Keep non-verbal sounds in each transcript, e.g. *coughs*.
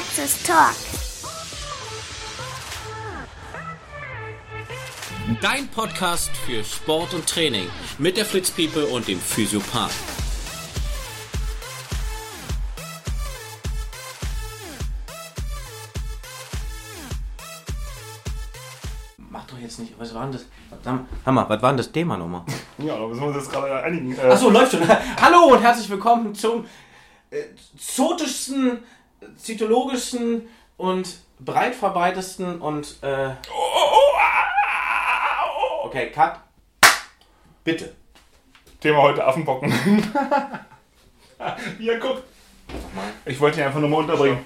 Praxis Talk. Dein Podcast für Sport und Training mit der Fritz People und dem Physiopath. Mach doch jetzt nicht, was war denn das? Hammer, was war denn das Thema nochmal? *laughs* Ja, da müssen wir uns jetzt gerade einigen. Äh, Achso, läuft schon. *laughs* Hallo und herzlich willkommen zum äh, zotischsten, zytologischsten und breit verbreitesten und äh, Okay, cut. Bitte. Thema heute Affenbocken. *laughs* Hier, guck. Ich wollte ihn einfach nur mal unterbringen.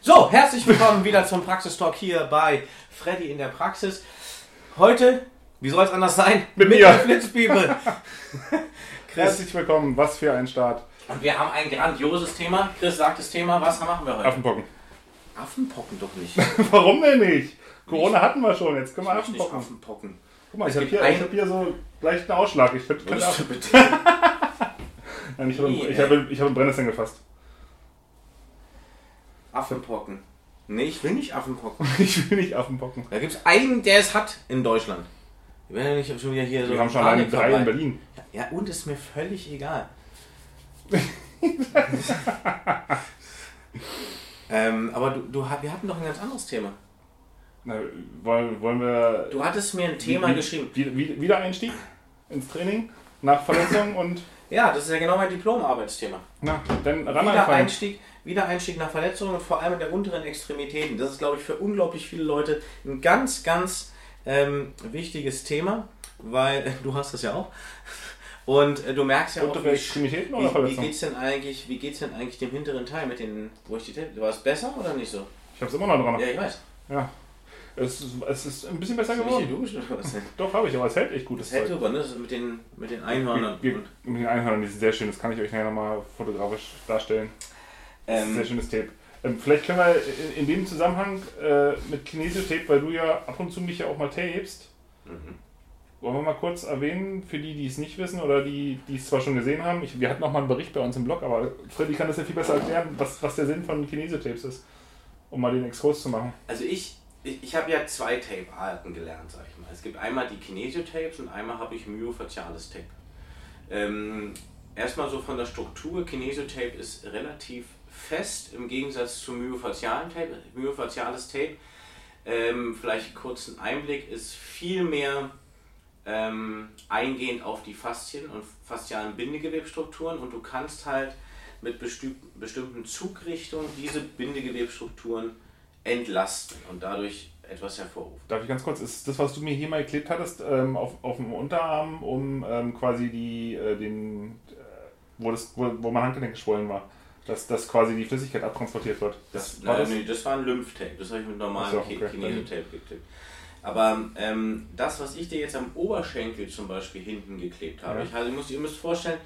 So, herzlich willkommen wieder zum Praxistalk hier bei Freddy in der Praxis. Heute, wie soll es anders sein? Mit mir. der Flitzpiepel. *laughs* Chris, Herzlich willkommen. Was für ein Start. Und wir haben ein grandioses Thema. Chris sagt das Thema, was machen wir heute? Affenbocken. Affenpocken doch nicht. *laughs* Warum denn nicht? Corona hatten wir schon. Jetzt können wir Ich Affenbocken. Affenpocken. Guck mal, ich Es habe gibt hier, ich ein- hab hier so leicht einen Ausschlag. Ich, könnte, könnte Affen- bitte? *laughs* Nein, ich habe Nee, ich ey. habe, ich habe einen Brennnesseln gefasst. Affenpocken. Nee, ich will nicht Affenpocken. *laughs* Ich will nicht Affenbocken. Da gibt es einen, der es hat in Deutschland. Wir ja nicht schon wieder hier so Wir haben schon alleine drei in. Berlin. Ja, und ist mir völlig egal. *laughs* ähm, aber du, du, wir hatten doch ein ganz anderes Thema. Na, wollen, wollen wir Du hattest mir ein Thema wie- geschrieben. wie- wie- Wiedereinstieg ins Training nach Verletzung und Ja, das ist ja genau mein Diplomarbeitsthema. na, dann ran anfangen. Wiedereinstieg, Wiedereinstieg nach Verletzungen und vor allem in der unteren Extremitäten. Das ist, glaube ich, für unglaublich viele Leute ein ganz, ganz ähm, wichtiges Thema, weil *laughs* du hast das ja auch. Und äh, du merkst ja auch, Untere wie, Extremitäten wie, oder wie geht's denn eigentlich, wie geht's denn eigentlich dem hinteren Teil mit den, wo ich die Tape, war es besser oder nicht so? Ich habe es immer noch dran. Ja, ich weiß. Ja. Es, ist- es ist ein bisschen besser Nicht geworden. idiotisch oder was denn? *laughs* Doch, habe ich, aber es hält echt gut. Das hält super, ne? Mit den, mit den Einhörnern. Wir, mit den Einhörnern, die sind sehr schön. Das kann ich euch nachher nochmal fotografisch darstellen. Das ist ein sehr Ähm, schönes Tape. Ähm, vielleicht können wir in, in dem Zusammenhang äh, mit Kinesiotape, weil du ja ab und zu mich ja auch mal tapest, mhm. Wollen wir mal kurz erwähnen, für die, die es nicht wissen oder die, die es zwar schon gesehen haben. Ich, wir hatten noch mal einen Bericht bei uns im Blog, aber Freddy kann das ja viel besser erklären, was, was der Sinn von Kinesiotapes ist, um mal den Exkurs zu machen. Also ich, ich, ich habe ja zwei Tape-Arten gelernt, sag ich mal. Es gibt einmal die Kinesiotapes und einmal habe ich Myofasciales Tape. Ähm, erstmal so von der Struktur, Kinesiotape ist relativ fest im Gegensatz zu myofascialen Tape. Myofasciales Tape, ähm, vielleicht kurz ein Einblick, ist viel mehr ähm, eingehend auf die Faszien und faszialen Bindegewebstrukturen und du kannst halt mit bestimmten Zugrichtungen diese Bindegewebstrukturen entlasten und dadurch etwas hervorrufen. Darf ich ganz kurz, ist das, was du mir hier mal geklebt hattest, ähm, auf, auf dem Unterarm, um ähm, quasi die, äh, den, äh, wo, das, wo, wo mein Handgelenk geschwollen war, dass, dass quasi die Flüssigkeit abtransportiert wird? Das, war nein, das? nee, das war ein Lymphtape, das habe ich mit normalem so, okay. Kinesiotape geklebt. Aber ähm, das, was ich dir jetzt am Oberschenkel zum Beispiel hinten geklebt habe, Ja. ich, also, ihr, müsst, ihr müsst vorstellen,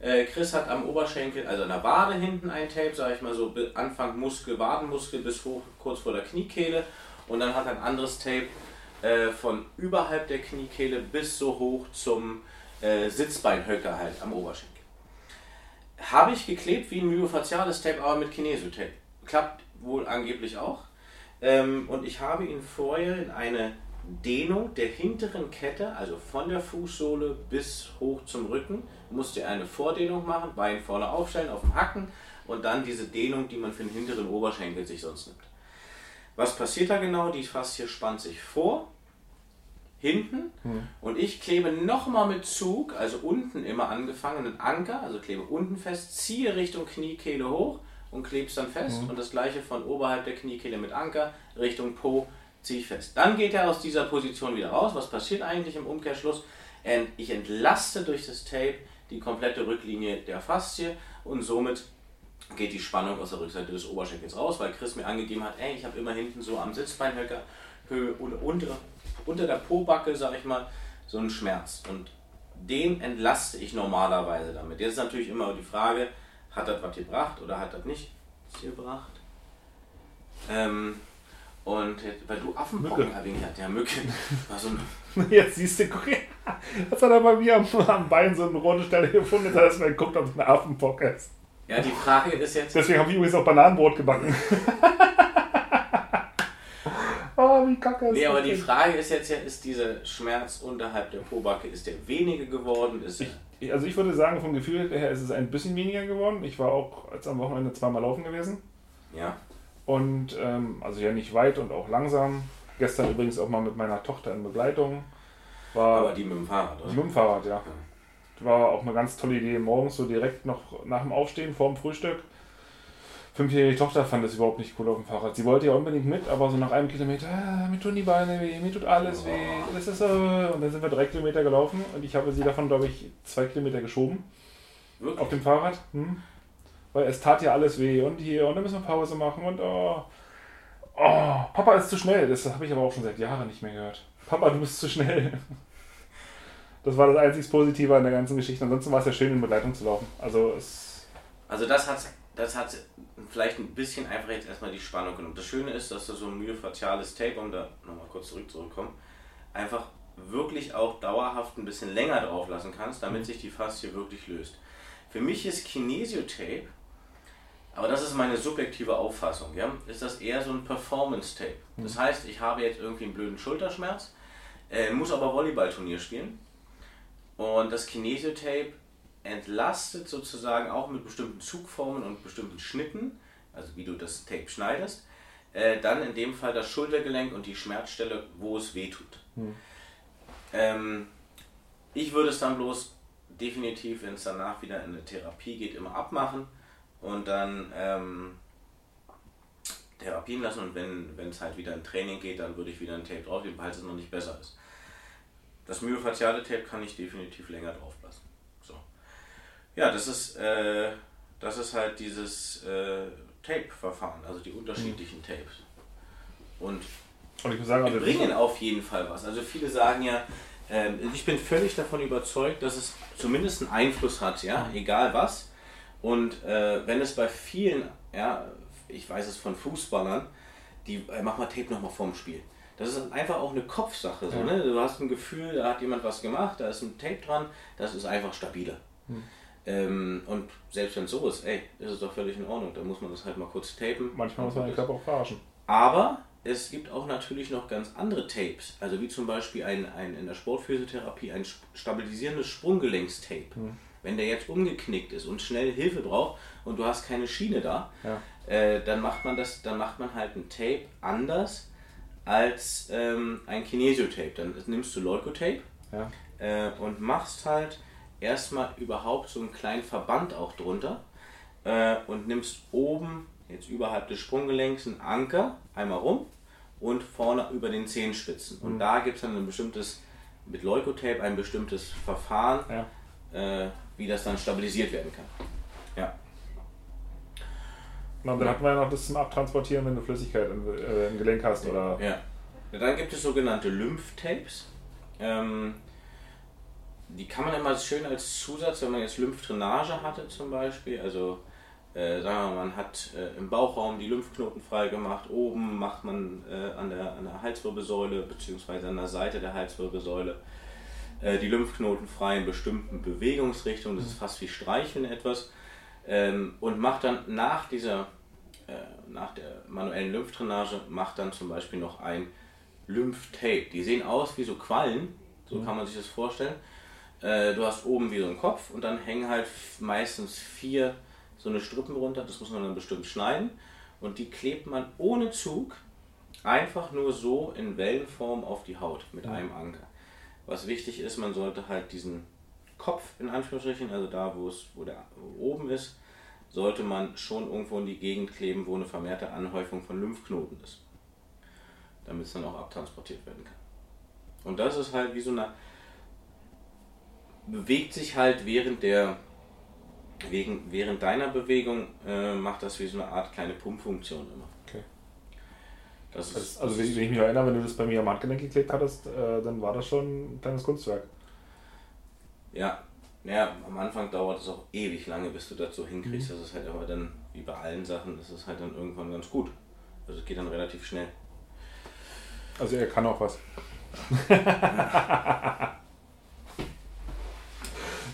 äh, Chris hat am Oberschenkel, also an der Wade hinten ein Tape, sage ich mal so, Anfang Muskel, Wadenmuskel bis hoch, kurz vor der Kniekehle und dann hat er ein anderes Tape äh, von überhalb der Kniekehle bis so hoch zum äh, Sitzbeinhöcker halt am Oberschenkel. Habe ich geklebt wie ein myofasciales Tape, aber mit Kinesiotape. Klappt wohl angeblich auch. Ähm, und ich habe ihn vorher in eine Dehnung der hinteren Kette, also von der Fußsohle bis hoch zum Rücken, musste er eine Vordehnung machen, Bein vorne aufstellen, auf dem Hacken und dann diese Dehnung, die man für den hinteren Oberschenkel sich sonst nimmt. Was passiert da genau? Die Faszie spannt sich vor, hinten und ich klebe nochmal mit Zug, also unten immer angefangen, einen Anker, also klebe unten fest, ziehe Richtung Kniekehle hoch und klebe es dann fest und das gleiche von oberhalb der Kniekehle mit Anker Richtung Po ziehe ich fest. Dann geht er aus dieser Position wieder raus. Was passiert eigentlich im Umkehrschluss? Ent- Ich entlaste durch das Tape die komplette Rücklinie der Faszie und somit geht die Spannung aus der Rückseite des Oberschenkels raus, weil Chris mir angegeben hat, ey, ich habe immer hinten so am Sitzbeinhöcker Höhe und unter, unter der Pobacke, sag ich mal, so einen Schmerz. Und den entlaste ich normalerweise damit. Jetzt ist natürlich immer die Frage, hat das was gebracht oder hat das nicht gebracht? Ähm, und weil du Affenpocken erwähnt hast, ja, Mücke, war so ein Jetzt siehst du, guck. Jetzt hat er bei mir am, am Bein so eine rote Stelle gefunden, hat er erstmal geguckt, ob es eine Affenbock ist. Ja, die Frage ist jetzt. Deswegen habe ich übrigens auch Bananenbrot gebacken. *laughs* oh, wie kacke ist Nee, aber die Frage ist jetzt ja, ist dieser Schmerz unterhalb der Pobacke, ist der weniger geworden? Ist ich, also ich würde sagen, vom Gefühl her ist es ein bisschen weniger geworden. Ich war auch jetzt am Wochenende zweimal laufen gewesen. Ja. Und ähm, also ja nicht weit und auch langsam. Gestern übrigens auch mal mit meiner Tochter in Begleitung. War Aber die mit dem Fahrrad, oder? Die mit dem Fahrrad, ja. ja. War auch eine ganz tolle Idee. Morgens so direkt noch nach dem Aufstehen, vor dem Frühstück. Fünfjährige Tochter fand es überhaupt nicht cool auf dem Fahrrad. Sie wollte ja unbedingt mit, aber so nach einem Kilometer, ah, mir tun die Beine weh, mir tut alles weh. Das ist so. Und dann sind wir drei Kilometer gelaufen und ich habe sie davon, glaube ich, zwei Kilometer geschoben. Wirklich? Auf dem Fahrrad. Hm. Weil es tat ja alles weh und hier und dann müssen wir Pause machen und oh. Oh, Papa ist zu schnell. Das habe ich aber auch schon seit Jahren nicht mehr gehört. Papa, du bist zu schnell. *laughs* Das war das einzig Positive an der ganzen Geschichte. Ansonsten war es ja schön, in Begleitung zu laufen. Also es. Also das hat, das hat vielleicht ein bisschen einfach jetzt erstmal die Spannung genommen. Das Schöne ist, dass du so ein myofasziales Tape, um da nochmal kurz zurück zurückkommen, einfach wirklich auch dauerhaft ein bisschen länger drauf lassen kannst, damit mhm. sich die Faszie wirklich löst. Für mich ist Kinesiotape, aber das ist meine subjektive Auffassung, ja, ist das eher so ein Performance-Tape. Das mhm. heißt, ich habe jetzt irgendwie einen blöden Schulterschmerz, äh, muss aber Volleyballturnier spielen und das Kinesiotape entlastet sozusagen auch mit bestimmten Zugformen und bestimmten Schnitten, also wie du das Tape schneidest, äh, dann in dem Fall das Schultergelenk und die Schmerzstelle, wo es weh tut. Hm. Ähm, ich würde es dann bloß definitiv, wenn es danach wieder in eine Therapie geht, immer abmachen und dann ähm, therapien lassen und wenn es halt wieder in Training geht, dann würde ich wieder ein Tape draufgeben, falls es noch nicht besser ist. Das myofasziale Tape kann ich definitiv länger drauf. Ja, das ist, äh, das ist halt dieses äh, Tape-Verfahren, also die unterschiedlichen Tapes. Und, Und ich muss sagen, also bringen auf jeden Fall was. Also viele sagen ja, äh, ich bin völlig davon überzeugt, dass es zumindest einen Einfluss hat, ja, egal was. Und äh, wenn es bei vielen, ja, ich weiß es von Fußballern, die äh, mach mal Tape nochmal vorm Spiel das ist einfach auch eine Kopfsache. So, ne? Du hast ein Gefühl, da hat jemand was gemacht, da ist ein Tape dran, das ist einfach stabiler. Hm. Ähm, und selbst wenn es so ist, ey, ist es doch völlig in Ordnung. Da muss man das halt mal kurz tapen. Manchmal muss man den Körper auch verarschen. Aber es gibt auch natürlich noch ganz andere Tapes. Also wie zum Beispiel ein, ein in der Sportphysiotherapie ein stabilisierendes Sprunggelenkstape. Hm. Wenn der jetzt umgeknickt ist und schnell Hilfe braucht und du hast keine Schiene da, ja. äh, dann macht man das, dann macht man halt ein Tape anders als ähm, ein Kinesiotape. Dann nimmst du Leukotape ja. äh, und machst halt erstmal überhaupt so einen kleinen Verband auch drunter äh, und nimmst oben, jetzt überhalb des Sprunggelenks, einen Anker einmal rum und vorne über den Zehenspitzen. Und mhm. da gibt es dann ein bestimmtes, mit Leukotape ein bestimmtes Verfahren, ja. äh, wie das dann stabilisiert werden kann. Ja. Und dann hatten wir ja noch das zum Abtransportieren, wenn du Flüssigkeit im, äh, im Gelenk hast, oder? Ja. Dann gibt es sogenannte Lymphtapes. Ähm, die kann man immer schön als Zusatz, wenn man jetzt Lymphdrainage hatte zum Beispiel, also äh, sagen wir mal, man hat äh, im Bauchraum die Lymphknoten frei gemacht, oben macht man äh, an, der, an der Halswirbelsäule bzw. an der Seite der Halswirbelsäule äh, die Lymphknoten frei in bestimmten Bewegungsrichtungen, das ist fast wie Streicheln etwas, ähm, und macht dann nach dieser äh, nach der manuellen Lymphdrainage macht dann zum Beispiel noch ein Lymphtape. Die sehen aus wie so Quallen, so mhm. kann man sich das vorstellen. Äh, du hast oben wie so einen Kopf und dann hängen halt meistens vier so eine Strippen runter, das muss man dann bestimmt schneiden und die klebt man ohne Zug einfach nur so in Wellenform auf die Haut mit einem Anker. Was wichtig ist, man sollte halt diesen Kopf in Anführungsstrichen, also da wo es wo der wo oben ist, sollte man schon irgendwo in die Gegend kleben, wo eine vermehrte Anhäufung von Lymphknoten ist. Damit es dann auch abtransportiert werden kann. Und das ist halt wie so eine. Bewegt sich halt während der. Wegen, während deiner Bewegung äh, macht das wie so eine Art kleine Pumpfunktion immer. Okay. Das ist, also, wenn ich mich erinnere, wenn du das bei mir am Handgelenk geklebt hattest, äh, dann war das schon ein kleines Kunstwerk. Ja, ja, am Anfang dauert es auch ewig lange, bis du dazu hinkriegst. Mhm. Das ist halt aber dann, wie bei allen Sachen, das ist halt dann irgendwann ganz gut. Also es geht dann relativ schnell. Also er kann auch was. *laughs*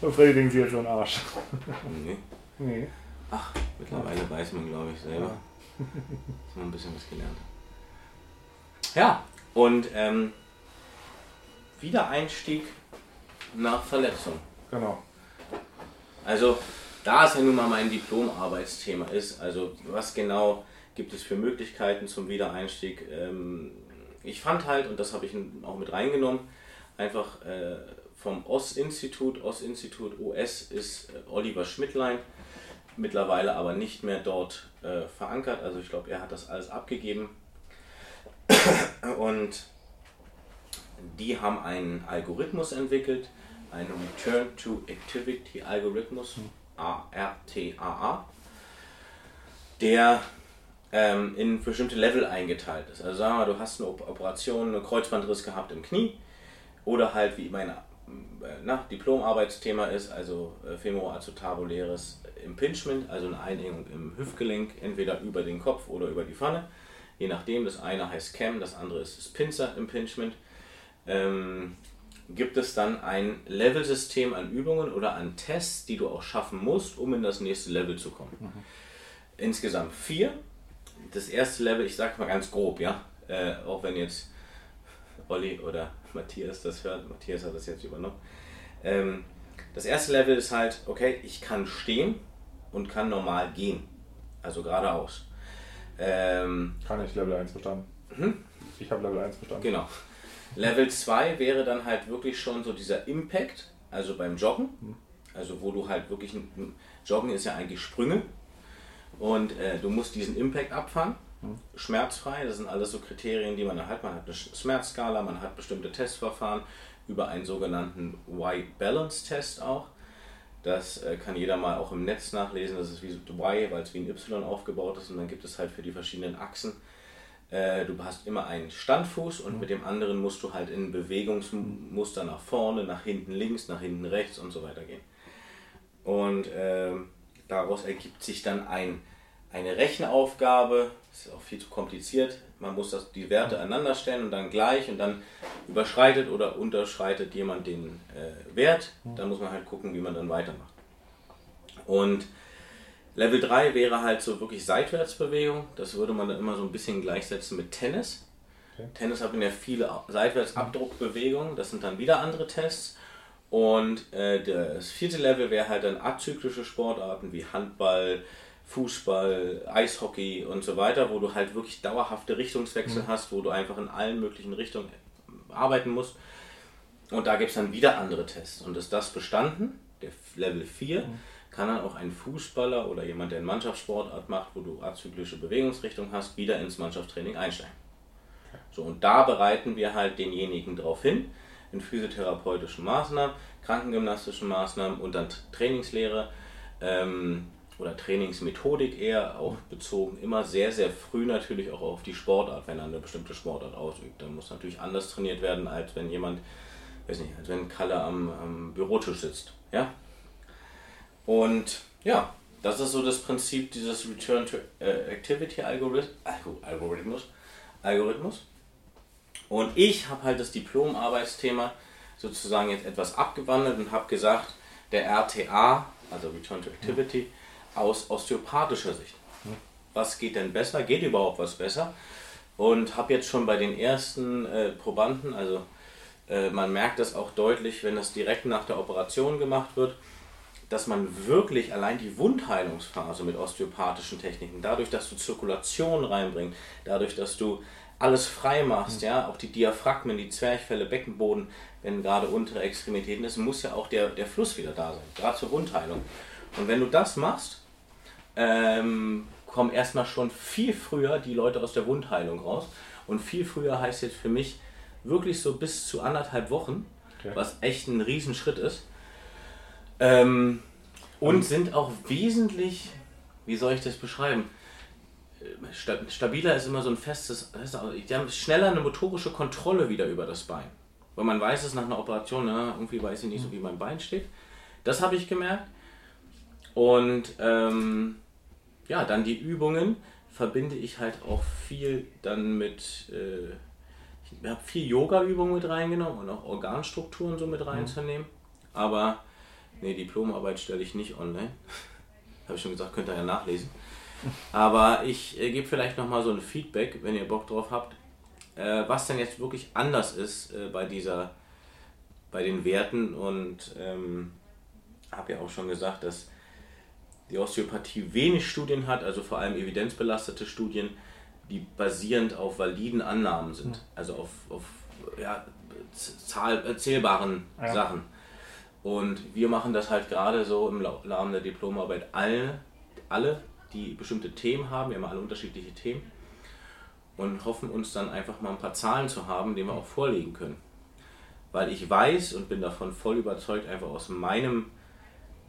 Und Freddy denkt sich jetzt so ein Arsch. Nee. Nee. Ach, mittlerweile weiß man, glaube ich, selber. Ja. Dass man ein bisschen was gelernt hat. Ja, und ähm, Wiedereinstieg nach Verletzung. Genau. Also, da es ja nun mal mein Diplomarbeitsthema ist, also was genau gibt es für Möglichkeiten zum Wiedereinstieg? Ähm, ich fand halt, und das habe ich auch mit reingenommen, einfach äh, vom OS-Institut, OS-Institut OS ist äh, Oliver Schmidtlein, mittlerweile aber nicht mehr dort äh, verankert. Also ich glaube, er hat das alles abgegeben. Und die haben einen Algorithmus entwickelt, einen Return to Activity Algorithmus, ARTAA, der ähm, in bestimmte Level eingeteilt ist. Also sagen wir mal, du hast eine Operation, eine Kreuzbandriss gehabt im Knie oder halt wie mein äh, na, Diplomarbeitsthema ist, also äh, femoroacetabuläres Impingement, also eine Einengung im Hüftgelenk, entweder über den Kopf oder über die Pfanne. Je nachdem, das eine heißt Cam, das andere ist das Pinzer Impingement. Ähm, gibt es dann ein Level-System an Übungen oder an Tests, die du auch schaffen musst, um in das nächste Level zu kommen. Mhm. Insgesamt vier. Das erste Level, ich sage mal ganz grob, ja, äh, auch wenn jetzt Olli oder *laughs* Matthias das hört, Matthias hat das jetzt übernommen. Ähm, das erste Level ist halt, okay, ich kann stehen und kann normal gehen, also geradeaus. Ähm, kann ich Level 1 bestanden? Hm? Ich habe Level 1 bestanden. Genau. Level 2 wäre dann halt wirklich schon so dieser Impact, also beim Joggen. Also wo du halt wirklich, Joggen ist ja eigentlich Sprünge und äh, du musst diesen Impact abfangen, schmerzfrei. Das sind alles so Kriterien, die man hat. Man hat eine Schmerzskala, man hat bestimmte Testverfahren über einen sogenannten Y-Balance-Test auch. Das äh, kann jeder mal auch im Netz nachlesen. Das ist wie Y, weil es wie ein Y aufgebaut ist und dann gibt es halt für die verschiedenen Achsen äh, du hast immer einen Standfuß und mhm. mit dem anderen musst du halt in Bewegungsmuster nach vorne, nach hinten links, nach hinten rechts und so weiter gehen. Und äh, daraus ergibt sich dann ein, eine Rechenaufgabe, das ist auch viel zu kompliziert. Man muss das, die Werte aneinander stellen und dann gleich und dann überschreitet oder unterschreitet jemand den äh, Wert. Mhm. Dann muss man halt gucken, wie man dann weitermacht. Und Level 3 wäre halt so wirklich Seitwärtsbewegung. Das würde man dann immer so ein bisschen gleichsetzen mit Tennis. Okay. Tennis hat ja viele Seitwärtsabdruckbewegungen. Das sind dann wieder andere Tests. Und äh, das vierte Level wäre halt dann azyklische Sportarten wie Handball, Fußball, Eishockey und so weiter, wo du halt wirklich dauerhafte Richtungswechsel mhm. hast, wo du einfach in allen möglichen Richtungen arbeiten musst. Und da gibt es dann wieder andere Tests. Und ist das bestanden, der Level 4, mhm kann dann auch ein Fußballer oder jemand, der eine Mannschaftssportart macht, wo du azyklische Bewegungsrichtung hast, wieder ins Mannschaftstraining einsteigen. So, und da bereiten wir halt denjenigen darauf hin, in physiotherapeutischen Maßnahmen, krankengymnastischen Maßnahmen und dann Trainingslehre ähm, oder Trainingsmethodik eher auch bezogen, immer sehr, sehr früh natürlich auch auf die Sportart, wenn er eine bestimmte Sportart ausübt. Dann muss natürlich anders trainiert werden, als wenn jemand, weiß nicht, als wenn Kalle am, am Bürotisch sitzt. Ja, und ja, das ist so das Prinzip dieses Return to äh, Activity Algorithmus. Algorithmus. Und ich habe halt das Diplomarbeitsthema sozusagen jetzt etwas abgewandelt und habe gesagt, der RTA, also Return to Activity, aus osteopathischer Sicht. Was geht denn besser? Geht überhaupt was besser? Und habe jetzt schon bei den ersten äh, Probanden, also äh, man merkt das auch deutlich, wenn das direkt nach der Operation gemacht wird, dass man wirklich allein die Wundheilungsphase mit osteopathischen Techniken, dadurch, dass du Zirkulation reinbringst, dadurch, dass du alles frei machst, mhm. ja, auch die Diaphragmen, die Zwerchfälle, Beckenboden, wenn gerade untere Extremitäten ist, muss ja auch der, der Fluss wieder da sein, gerade zur Wundheilung. Und wenn du das machst, ähm, kommen erstmal schon viel früher die Leute aus der Wundheilung raus. Und viel früher heißt jetzt für mich wirklich so bis zu anderthalb Wochen, okay. was echt ein Riesenschritt ist. Ähm, und sind auch wesentlich, wie soll ich das beschreiben? Stabiler ist immer so ein festes, die haben schneller eine motorische Kontrolle wieder über das Bein. Weil man weiß es nach einer Operation, ne, irgendwie weiß ich nicht so, wie mein Bein steht. Das habe ich gemerkt. Und ähm, ja, dann die Übungen verbinde ich halt auch viel dann mit, äh, ich habe viel Yoga-Übungen mit reingenommen und auch Organstrukturen so mit reinzunehmen. Aber Nee, Diplomarbeit stelle ich nicht online. *laughs* Habe ich schon gesagt, könnt ihr ja nachlesen. Aber ich äh, gebe vielleicht nochmal so ein Feedback, wenn ihr Bock drauf habt, äh, was denn jetzt wirklich anders ist äh, bei dieser, bei den Werten und ähm, habe ja auch schon gesagt, dass die Osteopathie wenig Studien hat, also vor allem evidenzbelastete Studien, die basierend auf validen Annahmen sind, also auf, auf ja, zahl, zählbaren ja. Sachen. Und wir machen das halt gerade so im Rahmen der Diplomarbeit alle, alle, die bestimmte Themen haben, wir haben alle unterschiedliche Themen und hoffen uns dann einfach mal ein paar Zahlen zu haben, die wir auch vorlegen können. Weil ich weiß und bin davon voll überzeugt, einfach aus meinem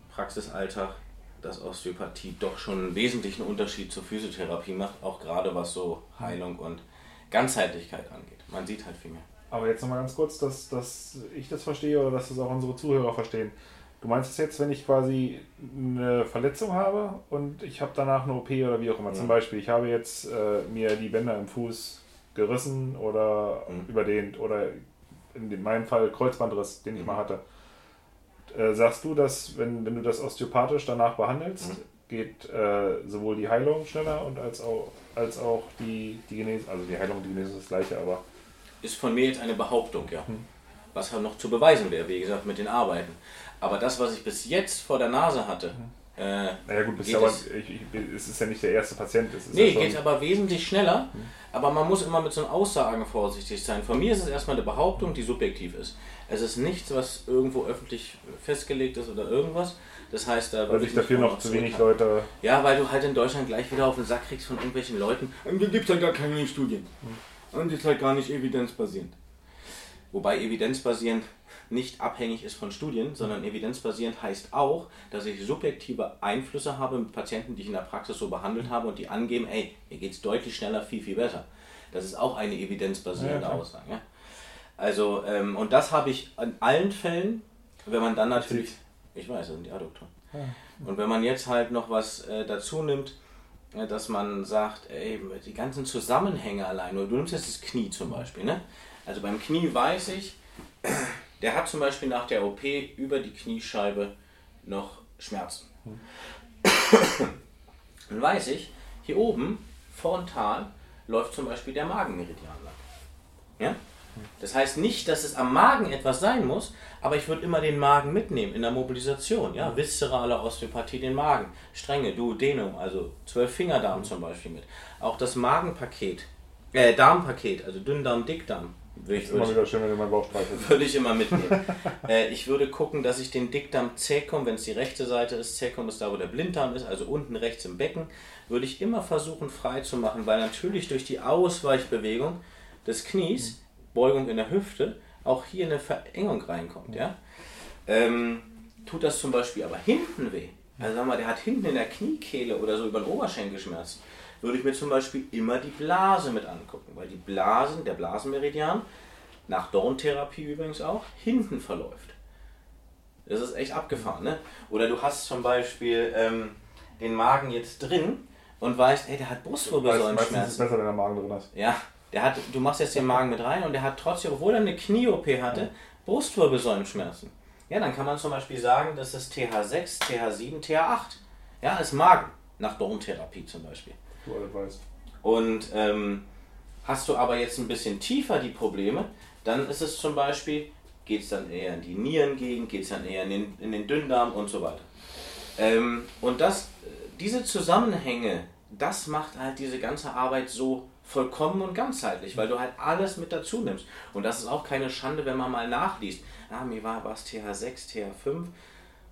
Praxisalltag, dass Osteopathie doch schon einen wesentlichen Unterschied zur Physiotherapie macht, auch gerade was so Heilung und Ganzheitlichkeit angeht. Man sieht halt viel mehr. Aber jetzt nochmal ganz kurz, dass, dass ich das verstehe oder dass das auch unsere Zuhörer verstehen. Du meinst es jetzt, wenn ich quasi eine Verletzung habe und ich habe danach eine OP oder wie auch immer. Ja. Zum Beispiel, ich habe jetzt äh, mir die Bänder im Fuß gerissen oder mhm. überdehnt oder in meinem Fall Kreuzbandriss, den ich mhm. mal hatte. Äh, sagst du, dass wenn, wenn du das osteopathisch danach behandelst, mhm. geht äh, sowohl die Heilung schneller und als auch, als auch die, die Genese, also die Heilung und die Genese ist das gleiche, aber ist von mir jetzt eine Behauptung, ja. Hm. Was halt noch zu beweisen wäre, wie gesagt, mit den Arbeiten. Aber das, was ich bis jetzt vor der Nase hatte, hm. Äh, naja gut, bist aber, es, ich, ich, es ist ja nicht der erste Patient. Es nee, ja geht aber wesentlich schneller. Hm. Aber man muss immer mit so Aussagen vorsichtig sein. Von mir ist es erstmal eine Behauptung, die subjektiv ist. Es ist nichts, was irgendwo öffentlich festgelegt ist oder irgendwas. Das heißt, da weil sich dafür noch zu wenig Leute. Ja, weil du halt in Deutschland gleich wieder auf den Sack kriegst von irgendwelchen Leuten. Und hier gibt es ja gar keine Studien. Hm und ist halt gar nicht evidenzbasierend. Wobei evidenzbasierend nicht abhängig ist von Studien, sondern evidenzbasierend heißt auch, dass ich subjektive Einflüsse habe mit Patienten, die ich in der Praxis so behandelt habe und die angeben, ey, mir geht es deutlich schneller, viel, viel besser. Das ist auch eine evidenzbasierende ja, Aussage. Ja? Also, ähm, und das habe ich in allen Fällen, wenn man dann natürlich, ich weiß, das sind die Adduktoren. Und wenn man jetzt halt noch was äh, dazu nimmt, dass man sagt, ey, die ganzen Zusammenhänge allein, du nimmst jetzt das Knie zum Beispiel, ne? Also beim Knie weiß ich, der hat zum Beispiel nach der OP über die Kniescheibe noch Schmerzen. Dann weiß ich, hier oben, frontal, läuft zum Beispiel der Magenmeridian lang. Ja? Das heißt nicht, dass es am Magen etwas sein muss, aber ich würde immer den Magen mitnehmen in der Mobilisation. Ja? Viszerale Osteopathie, den Magen, Stränge, Duodenum, also zwölf Fingerdarm zum Beispiel mit. Auch das Magenpaket, äh, Darmpaket, also Dünndarm, Dickdarm. Würde ich, würde, wieder schön, wenn du meinen Bauch *laughs* würde ich immer mitnehmen. äh, ich würde gucken, dass ich den Dickdarm Zäkum, wenn es die rechte Seite ist, Zäkum ist da, wo der Blinddarm ist, also unten rechts im Becken, würde ich immer versuchen frei zu machen, weil natürlich durch die Ausweichbewegung des Knies Beugung in der Hüfte auch hier eine Verengung reinkommt. Ja? Ähm, tut das zum Beispiel aber hinten weh, also sag mal, der hat hinten in der Kniekehle oder so über den Oberschenkel Schmerzen, würde ich mir zum Beispiel immer die Blase mit angucken, weil die Blasen, der Blasenmeridian, nach Dorntherapie übrigens auch, hinten verläuft. Das ist echt abgefahren, ne? Oder du hast zum Beispiel ähm, den Magen jetzt drin und weißt, ey, der hat Brustwirbelsäulenschmerzen. Meistens ist es besser, wenn der Magen drin ist. Ja, der hat, du machst jetzt den Magen mit rein und der hat trotzdem, obwohl er eine Knie-OP hatte, Brustwirbelsäulenschmerzen. Ja, dann kann man zum Beispiel sagen, das ist TH6, TH7, TH8. Ja, ist Magen, nach Dorntherapie zum Beispiel. Du alles weißt. Und ähm, hast du aber jetzt ein bisschen tiefer die Probleme, dann ist es zum Beispiel, geht es dann eher in die Nierengegend, geht es dann eher in den, in den Dünndarm und so weiter. Ähm, und das, diese Zusammenhänge, das macht halt diese ganze Arbeit so vollkommen und ganzheitlich, weil du halt alles mit dazu nimmst. Und das ist auch keine Schande, wenn man mal nachliest. Ah, mir war was TH6, TH5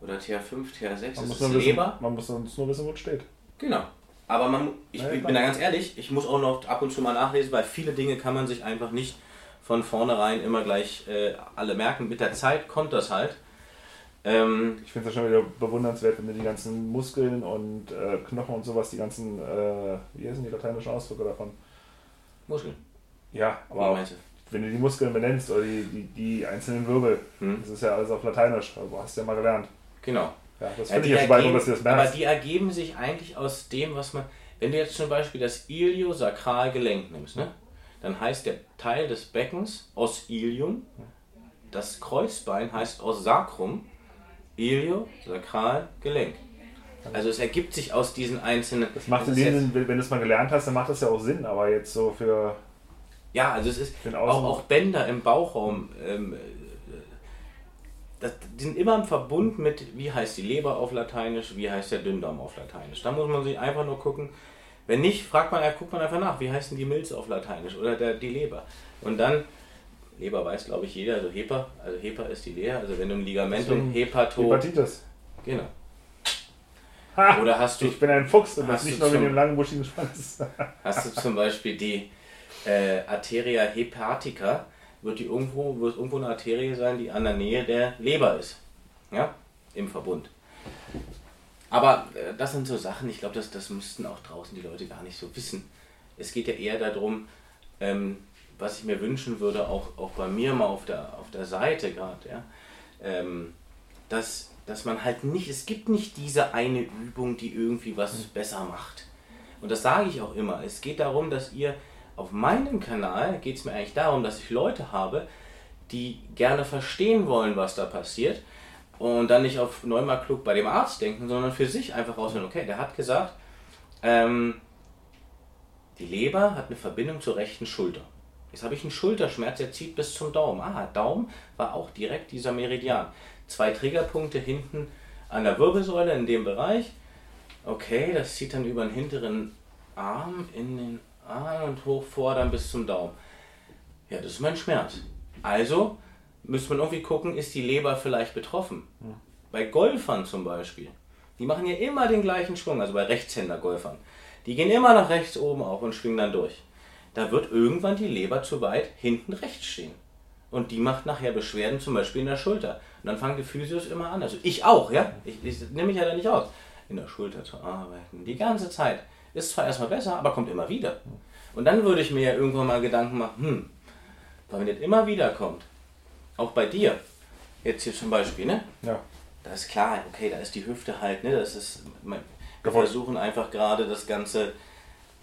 oder TH5, TH6, man das ist Leber. Wissen, man muss sonst nur wissen, wo es steht. Genau. Aber man, ich, ich bin da ganz ehrlich, ich muss auch noch ab und zu mal nachlesen, weil viele Dinge kann man sich einfach nicht von vornherein immer gleich äh, alle merken. Mit der Zeit kommt das halt. Ähm, ich finde es ja schon wieder bewundernswert, wenn du die ganzen Muskeln und äh, Knochen und sowas, die ganzen, äh, wie heißen die lateinischen Ausdrücke davon? Muskeln. Ja, aber auch, wenn du die Muskeln benennst oder die, die, die einzelnen Wirbel, hm. das ist ja alles auf Lateinisch, also hast du ja mal gelernt. Genau. Ja, das finde ja, ich jetzt ergeben, dass du das merkst. Aber die ergeben sich eigentlich aus dem, was man, wenn du jetzt zum Beispiel das Iliosakralgelenk nimmst, ne? dann heißt der Teil des Beckens aus Ilium, das Kreuzbein heißt aus Sacrum, Ilio, Sakral, Gelenk. Also es ergibt sich aus diesen einzelnen. Das macht in dem Sinn, wenn du es mal gelernt hast, dann macht das ja auch Sinn, aber jetzt so für Ja, also es ist auch, auch Bänder im Bauchraum. Ähm, äh, das, die sind immer im Verbund mit, wie heißt die Leber auf Lateinisch, wie heißt der Dünndarm auf Lateinisch. Da muss man sich einfach nur gucken. Wenn nicht, fragt man, ja, guckt man einfach nach, wie heißt denn die Milz auf Lateinisch oder der, die Leber. Und dann, Leber weiß glaube ich jeder, also Hepa, also Hepa ist die Leber, also wenn du ein Ligamentum Hepato, Hepatitis. genau. Ha! Oder hast du Ich bin ein Fuchs und das nicht nur mit dem langen buschigen Schwanz. Hast du zum Beispiel die äh, Arteria hepatica, wird die irgendwo, wird irgendwo eine Arterie sein, die an der Nähe der Leber ist. Ja, im Verbund. Aber äh, das sind so Sachen, ich glaube, das, das müssten auch draußen die Leute gar nicht so wissen. Es geht ja eher darum, ähm, was ich mir wünschen würde, auch, auch bei mir mal auf der, auf der Seite gerade, ja, ähm, dass, dass man halt nicht, es gibt nicht diese eine Übung, die irgendwie was besser macht. Und das sage ich auch immer. Es geht darum, dass ihr auf meinem Kanal geht es mir eigentlich darum, dass ich Leute habe, die gerne verstehen wollen, was da passiert und dann nicht auf neunmal klug bei dem Arzt denken, sondern für sich einfach rausfinden, okay, der hat gesagt, ähm, die Leber hat eine Verbindung zur rechten Schulter. Jetzt habe ich einen Schulterschmerz, der zieht bis zum Daumen. Ah, Daumen war auch direkt dieser Meridian. Zwei Triggerpunkte hinten an der Wirbelsäule in dem Bereich. Okay, das zieht dann über den hinteren Arm in den Arm und hoch vor dann bis zum Daumen. Ja, das ist mein Schmerz. Also müsste man irgendwie gucken, ist die Leber vielleicht betroffen? Bei Golfern zum Beispiel, die machen ja immer den gleichen Schwung, also bei Rechtshänder-Golfern. Die gehen immer nach rechts oben auf und schwingen dann durch. Da wird irgendwann die Leber zu weit hinten rechts stehen. Und die macht nachher Beschwerden, zum Beispiel in der Schulter. Und dann fangen die Physios immer an. Also ich auch, ja. Ich, ich nehme mich ja da nicht aus. In der Schulter zu arbeiten. Die ganze Zeit. Ist zwar erstmal besser, aber kommt immer wieder. Und dann würde ich mir ja irgendwann mal Gedanken machen, hm, weil wenn das immer wieder kommt, auch bei dir, jetzt hier zum Beispiel, ne? Ja. Da ist klar, okay, da ist die Hüfte halt, ne? Das ist, wir versuchen einfach gerade das Ganze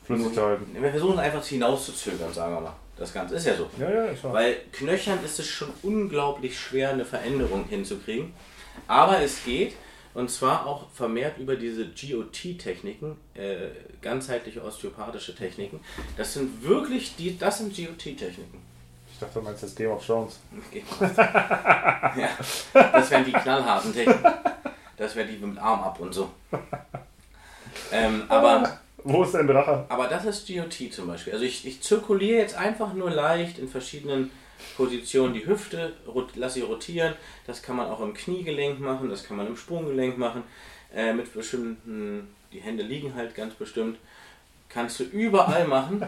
Flüssig zu halten. wir versuchen einfach hinauszuzögern, sagen wir mal. Das Ganze ist ja so. Ja, ja, ist wahr. Weil knöchern ist es schon unglaublich schwer, eine Veränderung hinzukriegen. Aber es geht, und zwar auch vermehrt über diese GOT-Techniken, äh, ganzheitliche osteopathische Techniken. Das sind wirklich die, das sind GOT-Techniken. Ich dachte, du meinst das Game of Thrones. *laughs* ja, das wären die knallharten Techniken. Das wäre die mit dem Arm ab und so. Ähm, aber Wo ist dein Drache? Aber das ist GOT zum Beispiel. Also ich, ich zirkuliere jetzt einfach nur leicht in verschiedenen Positionen die Hüfte, lasse sie rotieren. Das kann man auch im Kniegelenk machen, das kann man im Sprunggelenk machen. Äh, mit bestimmten, die Hände liegen halt ganz bestimmt. Kannst du überall machen.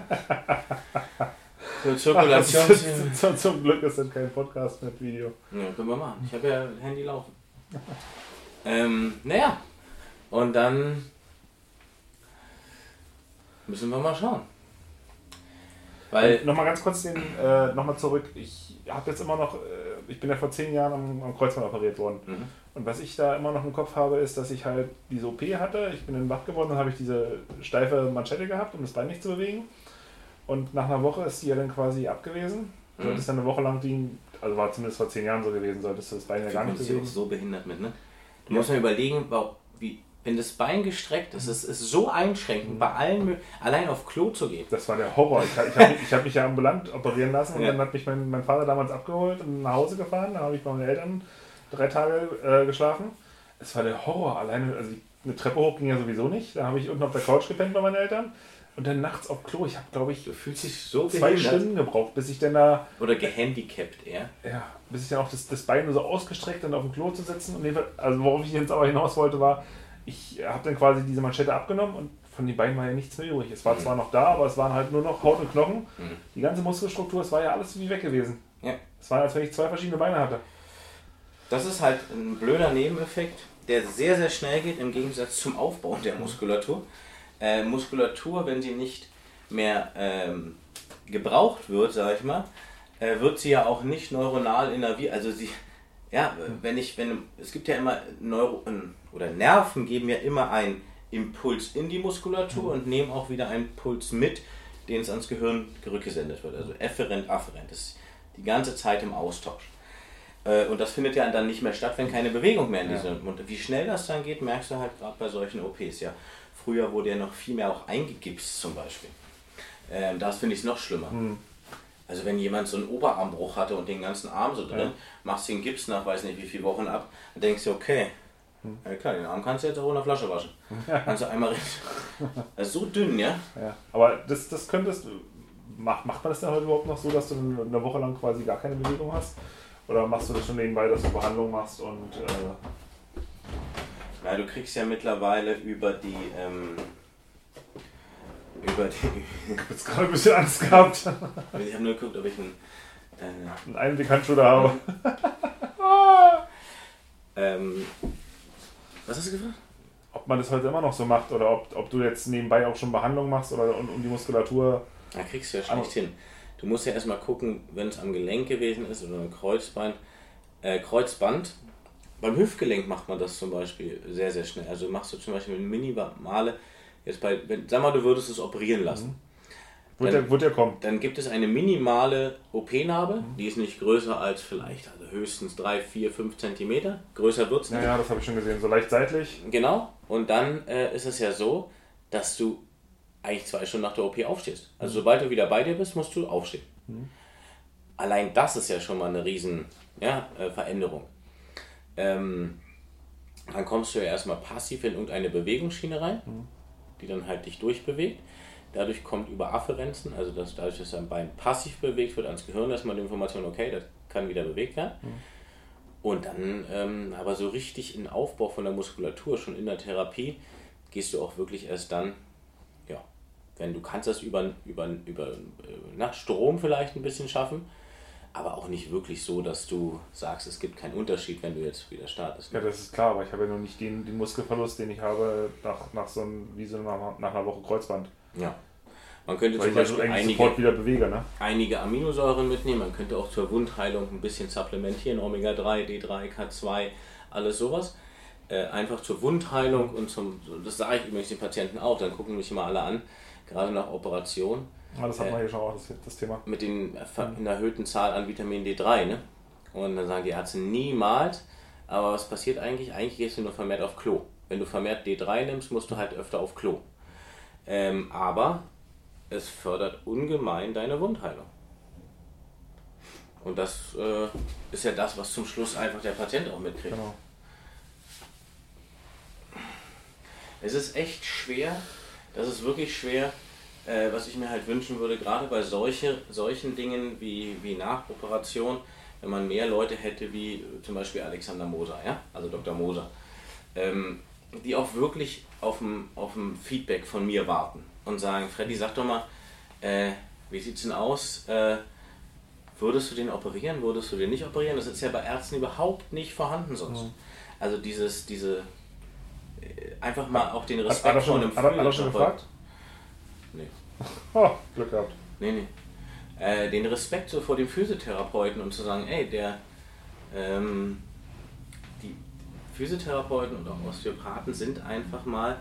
So Zirkulation. *laughs* zum, zum Glück ist das kein Podcast mit Video. Ja, können wir machen. Ich habe ja Handy laufen. ähm, naja. Und dann müssen wir mal schauen. Weil, Nochmal ganz kurz den, äh, nochmal zurück. Ich habe jetzt immer noch, äh, ich bin ja vor zehn Jahren am, am Kreuzband operiert worden. Mhm. Und was ich da immer noch im Kopf habe, ist, dass ich halt diese OP hatte. Ich bin dann wach geworden, dann habe ich diese steife Manschette gehabt, um das Bein nicht zu bewegen. Und nach einer Woche ist die ja dann quasi abgewesen. Mhm. Solltest dann eine Woche lang die, also war zumindest vor zehn Jahren so gewesen, solltest du das Bein ja gar nicht sich auch bewegen. so behindert mit, ne? Du Ja. musst mal überlegen, wie, wenn das Bein gestreckt ist, es ist so einschränkend, bei allen, allein auf Klo zu gehen. Das war der Horror. Ich, ich habe hab mich ja ambulant operieren lassen und Ja. dann hat mich mein, mein Vater damals abgeholt und nach Hause gefahren. Dann habe ich bei meinen Eltern drei Tage äh, geschlafen. Es war der Horror. Alleine, also eine Treppe hoch ging ja sowieso nicht. Da habe ich unten auf der Couch gepennt bei meinen Eltern. Und dann nachts auf Klo. Ich habe, glaube ich, so zwei. Stunden gebraucht, bis ich dann da, Oder gehandicapt eher. ja, bis ich dann auch das, das Bein nur so ausgestreckt und auf dem Klo zu sitzen. Und also worauf ich jetzt aber hinaus wollte, war, ich habe dann quasi diese Manschette abgenommen und von den Beinen war ja nichts mehr übrig. Es war zwar noch da, aber es waren halt nur noch Haut und Knochen. Mhm. Die ganze Muskelstruktur, es war ja alles wie weg gewesen. Ja. Es war, als wenn ich zwei verschiedene Beine hatte. Das ist halt ein blöder Nebeneffekt, der sehr, sehr schnell geht im Gegensatz zum Aufbauen der Muskulatur. Äh, Muskulatur, wenn sie nicht mehr ähm, gebraucht wird, sag ich mal, äh, wird sie ja auch nicht neuronal innerviert. Also sie, ja, wenn ich, wenn, es gibt ja immer Neuro, oder Nerven geben ja immer einen Impuls in die Muskulatur und nehmen auch wieder einen Puls mit, den es ans Gehirn zurückgesendet wird. Also efferent, afferent. Das ist die ganze Zeit im Austausch. Äh, und das findet ja dann nicht mehr statt, wenn keine Bewegung mehr in diesem Mund. Wie schnell das dann geht, merkst du halt gerade bei solchen OPs. Ja, früher wurde ja noch viel mehr auch eingegipst zum Beispiel. Ähm, das finde ich noch schlimmer. Hm. Also wenn jemand so einen Oberarmbruch hatte und den ganzen Arm so drin, Ja. machst den Gips nach weiß nicht wie viele Wochen ab, dann denkst du, okay. Ja klar, den Arm kannst du jetzt auch in der Flasche waschen. Kannst *laughs* du einmal richtig. Das ist so dünn, ja? Ja. Aber das, das könntest du. Macht, macht man das denn heute überhaupt noch so, dass du eine Woche lang quasi gar keine Bewegung hast? Oder machst du das schon nebenbei, dass du Behandlung machst und äh, Na, du kriegst ja mittlerweile über die, ähm, über die, *laughs* jetzt gerade ein bisschen Angst gehabt, *laughs* ich habe nur geguckt, ob ich einen, äh, einen Einweghandschuh da habe? ähm, was hast du gefragt? Ob man das heute immer noch so macht oder ob, ob du jetzt nebenbei auch schon Behandlung machst oder um, um die Muskulatur. Da kriegst du ja schlecht hin. Du musst ja erstmal gucken, wenn es am Gelenk gewesen ist oder am Kreuzbein, äh, Kreuzband. Beim Hüftgelenk macht man das zum Beispiel sehr, sehr schnell. Also machst du zum Beispiel eine minimale, jetzt bei, wenn, sag mal, du würdest es operieren lassen. Wird Dann- der, wird der kommen? Dann gibt es eine minimale OP-Narbe, die ist nicht größer als vielleicht, also höchstens 3, 4, 5 Zentimeter. Größer wird es nicht. ja, das habe ich schon gesehen. So leicht seitlich. Genau. Und dann äh, ist es ja so, dass du eigentlich zwei Stunden nach der OP aufstehst. Also sobald du wieder bei dir bist, musst du aufstehen. Allein das ist ja schon mal eine riesen ja, äh, Veränderung. Ähm, dann kommst du ja erstmal passiv in irgendeine Bewegungsschiene rein, die dann halt dich durchbewegt. Dadurch kommt über Afferenzen, also dass dadurch, dass dein Bein passiv bewegt wird ans Gehirn, erstmal die Information, okay, das kann wieder bewegt werden. Und dann ähm, aber so richtig in Aufbau von der Muskulatur, schon in der Therapie, gehst du auch wirklich erst dann, ja, wenn du kannst das über, über, über äh, na, Strom vielleicht ein bisschen schaffen, aber auch nicht wirklich so, dass du sagst, es gibt keinen Unterschied, wenn du jetzt wieder startest. Ja, das ist klar, aber ich habe ja noch nicht den, den Muskelverlust, den ich habe nach, nach so einem, wie so nach, nach einer Woche Kreuzband. Ja. Man könnte Weil zum Beispiel einige, sofort wieder bewege, ne? einige Aminosäuren mitnehmen. Man könnte auch zur Wundheilung ein bisschen supplementieren, Omega-3, D3, K2, alles sowas. Äh, einfach zur Wundheilung und zum, das sage ich übrigens den Patienten auch, dann gucken mich immer alle an, gerade nach Operation, Ja, das hatten wir hier schon auch, das, das Thema. mit den ver- einer erhöhten Zahl an Vitamin D3. Ne? Und dann sagen die Ärzte niemals, aber was passiert eigentlich? Eigentlich gehst du nur vermehrt auf Klo. Wenn du vermehrt D3 nimmst, musst du halt öfter auf Klo. Ähm, aber es fördert ungemein deine Wundheilung. Und das äh, ist ja das, was zum Schluss einfach der Patient auch mitkriegt. Genau. Es ist echt schwer, das ist wirklich schwer, äh, was ich mir halt wünschen würde, gerade bei solche, solchen Dingen wie, wie Nachoperation, wenn man mehr Leute hätte wie zum Beispiel Alexander Moser, ja? also Dr. Moser, ähm, die auch wirklich auf dem Feedback von mir warten und sagen, Freddy, sag doch mal, äh, wie sieht's denn aus? Äh, würdest du den operieren, würdest du den nicht operieren? Das ist ja bei Ärzten überhaupt nicht vorhanden sonst. Also dieses, diese, äh, einfach mal auch den Hat, hat, Respekt er vor schon, einem hat, hat er schon gefragt? Nee. Oh, Glück gehabt. Nee, nee. Äh, den Respekt so vor dem Physiotherapeuten und zu sagen, ey, der, ähm, Physiotherapeuten und auch Osteopathen sind einfach mal